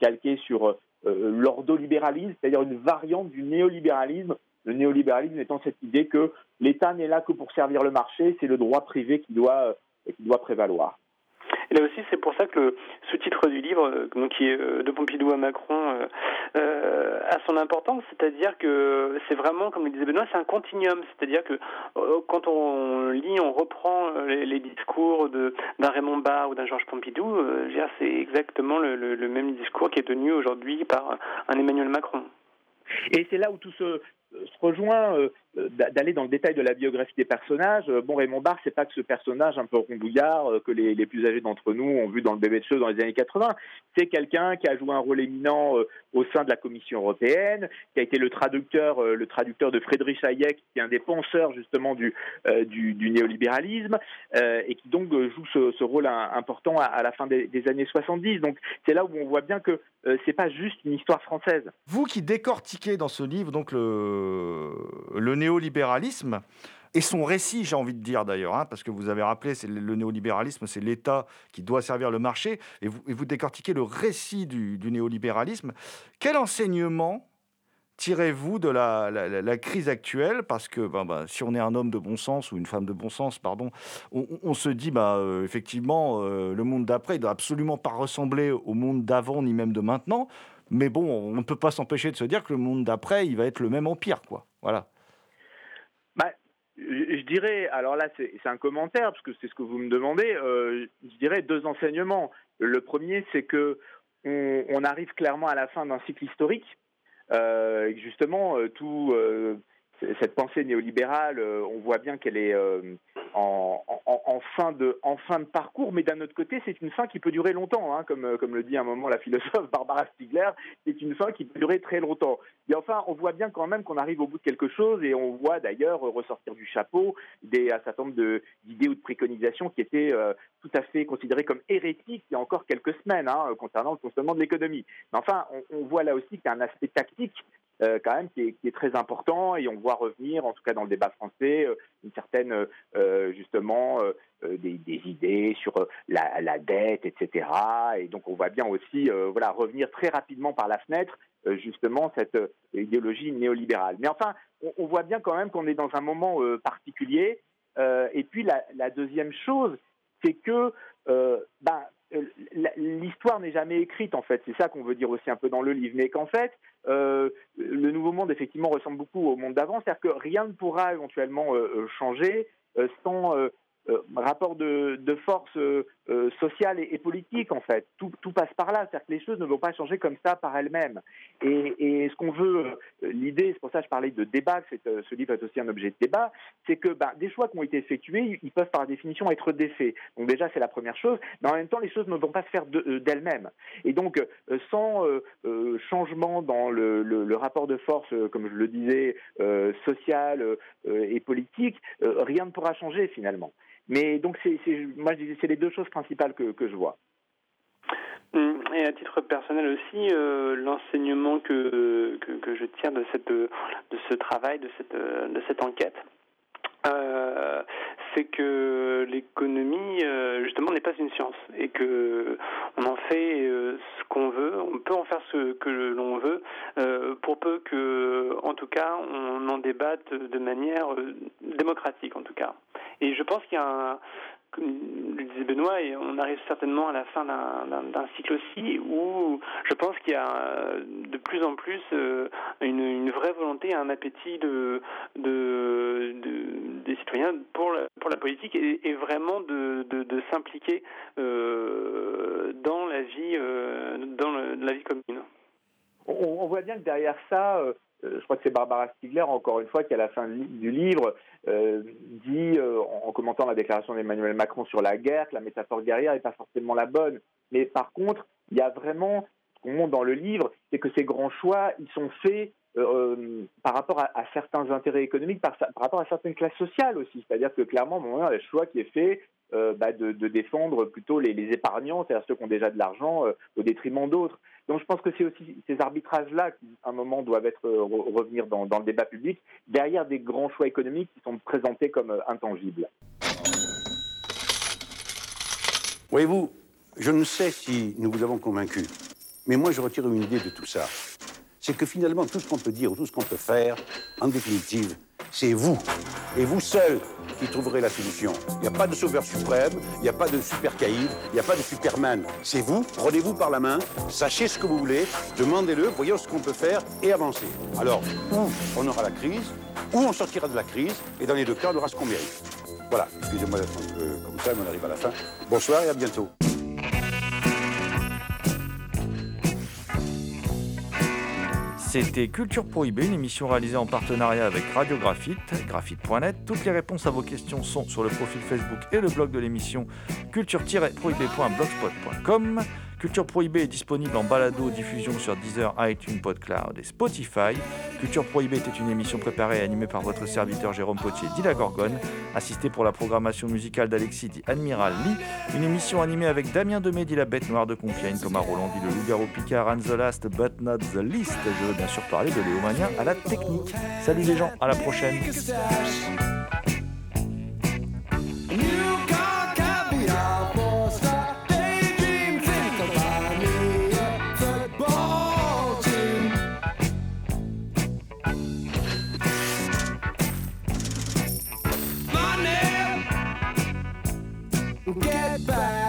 calquée sur l'ordolibéralisme, c'est-à-dire une variante du néolibéralisme, le néolibéralisme étant cette idée que l'État n'est là que pour servir le marché, c'est le droit privé qui doit, qui doit prévaloir. Et là aussi, c'est pour ça que le sous-titre du livre, euh, donc, qui est euh, de Pompidou à Macron, euh, a son importance. C'est-à-dire que c'est vraiment, comme le disait Benoît, c'est un continuum. C'est-à-dire que quand on lit, on reprend les, discours d'un Raymond Barre ou d'un Georges Pompidou, c'est exactement le, même discours qui est tenu aujourd'hui par un Emmanuel Macron. Et c'est là où tout se rejoint. Euh, d'aller dans le détail de la biographie des personnages. Euh, bon, Raymond Barre, c'est pas que ce personnage un peu rondouillard euh, que les, plus âgés d'entre nous ont vu dans le bébé de cheveux dans les années 80. C'est quelqu'un qui a joué un rôle éminent au sein de la Commission européenne, qui a été le traducteur, le traducteur de Friedrich Hayek, qui est un des penseurs justement du, du, néolibéralisme, et qui donc joue ce, rôle important à, la fin des, années 70. Donc c'est là où on voit bien que c'est pas juste une histoire française. Vous qui décortiquez dans ce livre donc le, le néolibéralisme et son récit, j'ai envie de dire d'ailleurs, hein, parce que vous avez rappelé, c'est le néolibéralisme, c'est l'État qui doit servir le marché, et vous, et décortiquez le récit du, néolibéralisme. Quel enseignement tirez-vous de la, crise actuelle? Parce que ben, ben, si on est un homme de bon sens ou une femme de bon sens, pardon, on, se dit bah, euh, effectivement, euh, le monde d'après, ne doit absolument pas ressembler au monde d'avant ni même de maintenant. Mais bon, on ne peut pas s'empêcher de se dire que le monde d'après, il va être le même empire, quoi. Voilà. Je dirais, alors là c'est un commentaire, parce que c'est ce que vous me demandez, euh, je dirais deux enseignements. Le premier, c'est que on, arrive clairement à la fin d'un cycle historique. Euh, justement, euh, tout, cette pensée néolibérale, euh, on voit bien qu'elle est euh, en, fin de, parcours, mais d'un autre côté, c'est une fin qui peut durer longtemps, hein, comme, comme le dit à un moment la philosophe <laughs> Barbara Stiegler, c'est une fin qui peut durer très longtemps. Et enfin, on voit bien quand même qu'on arrive au bout de quelque chose, et on voit d'ailleurs ressortir du chapeau des, un certain nombre d'idées ou de préconisations qui étaient euh, tout à fait considérées comme hérétiques il y a encore quelques semaines, hein, concernant le fonctionnement de l'économie. Mais enfin, on voit là aussi qu'il y a un aspect tactique euh, quand même qui est, très important et on voit revenir, en tout cas dans le débat français, euh, une certaine euh, justement des, idées sur la, dette, etc. Et donc on voit bien aussi voilà revenir très rapidement par la fenêtre justement cette idéologie néolibérale. Mais enfin, on, on voit bien quand même qu'on est dans un moment particulier. et puis la, la deuxième chose, c'est que ben, l'histoire n'est jamais écrite en fait. C'est ça qu'on veut dire aussi un peu dans le livre, mais qu'en fait, euh, le nouveau monde effectivement ressemble beaucoup au monde d'avant, c'est-à-dire que rien ne pourra éventuellement euh, changer euh, sans euh, rapport de, force euh, euh, sociale et, politique en fait. Tout, passe par là, c'est-à-dire que les choses ne vont pas changer comme ça par elles-mêmes. Et, ce qu'on veut, l'idée, c'est pour ça que je parlais de débat, que ce livre est aussi un objet de débat, c'est que ben, des choix qui ont été effectués, ils peuvent par définition être défaits. Donc déjà, c'est la première chose, mais en même temps, les choses ne vont pas se faire d'elles-mêmes. De, et donc, sans euh, changement dans le, rapport de force, comme je le disais, euh, social et politique, rien ne pourra changer finalement. Mais donc, c'est, moi, c'est les deux choses principales que, je vois. Hum, et à titre personnel aussi, euh, l'enseignement que, je tire de, cette, de ce travail, de cette, de cette enquête, euh, c'est que l'économie euh, justement n'est pas une science et que on en fait euh, ce qu'on veut, on peut en faire ce que l'on veut, pour peu que, en tout cas, on en débatte de manière démocratique en tout cas. Et je pense qu'il y a un, comme le disait Benoît, on arrive certainement à la fin d'un cycle aussi où je pense qu'il y a de plus en plus euh, une, vraie volonté, un appétit de, de, de, des citoyens pour la, politique et, vraiment de, s'impliquer euh, dans la vie euh, commune. On, voit bien que derrière ça, euh, je crois que c'est Barbara Stiegler, encore une fois, qui à la fin du livre euh, dit, euh, en commentant la déclaration d'Emmanuel Macron sur la guerre, que la métaphore guerrière n'est pas forcément la bonne. Mais par contre, il y a vraiment, ce qu'on montre dans le livre, c'est que ces grands choix, ils sont faits euh, par rapport à, certains intérêts économiques, par, rapport à certaines classes sociales aussi. C'est-à-dire que clairement, il y a le choix qui est fait euh, bah, de, défendre plutôt les, épargnants, c'est-à-dire ceux qui ont déjà de l'argent, euh, au détriment d'autres. Donc je pense que c'est aussi ces arbitrages-là qui, à un moment, doivent être euh, revenir dans, le débat public, derrière des grands choix économiques qui sont présentés comme euh, intangibles. Voyez-vous, je ne sais si nous vous avons convaincu, mais moi je retire une idée de tout ça. C'est que finalement, tout ce qu'on peut dire ou tout ce qu'on peut faire, en définitive, c'est vous, et vous seul, qui trouverez la solution. Il n'y a pas de sauveur suprême, il n'y a pas de super caïd, il n'y a pas de superman. C'est vous, prenez-vous par la main, sachez ce que vous voulez, demandez-le, voyons ce qu'on peut faire et avancez. Alors, ou on aura la crise, ou on sortira de la crise, et dans les deux cas, on aura ce qu'on mérite. Voilà, excusez-moi d'être un peu comme ça, mais on arrive à la fin. Bonsoir et à bientôt. C'était Culture Prohibée, une émission réalisée en partenariat avec Radio Graphite, graphite.net. Toutes les réponses à vos questions sont sur le profil Facebook et le blog de l'émission culture-prohibée.blogspot.com. Culture Prohibée est disponible en balado diffusion sur Deezer, iTunes, PodCloud et Spotify. Culture Prohibée était une émission préparée et animée par votre serviteur Jérôme Potier, dit la Gorgone, assisté pour la programmation musicale d'Alexis, dit Admiral Lee. Une émission animée avec Damien Demé, dit la Bête Noire de Compiègne, Thomas Roland, dit le Loup-Garou Picard, and the last but not the least. Je veux bien sûr parler de Léomania à la technique. Salut les gens, à la prochaine. Get back.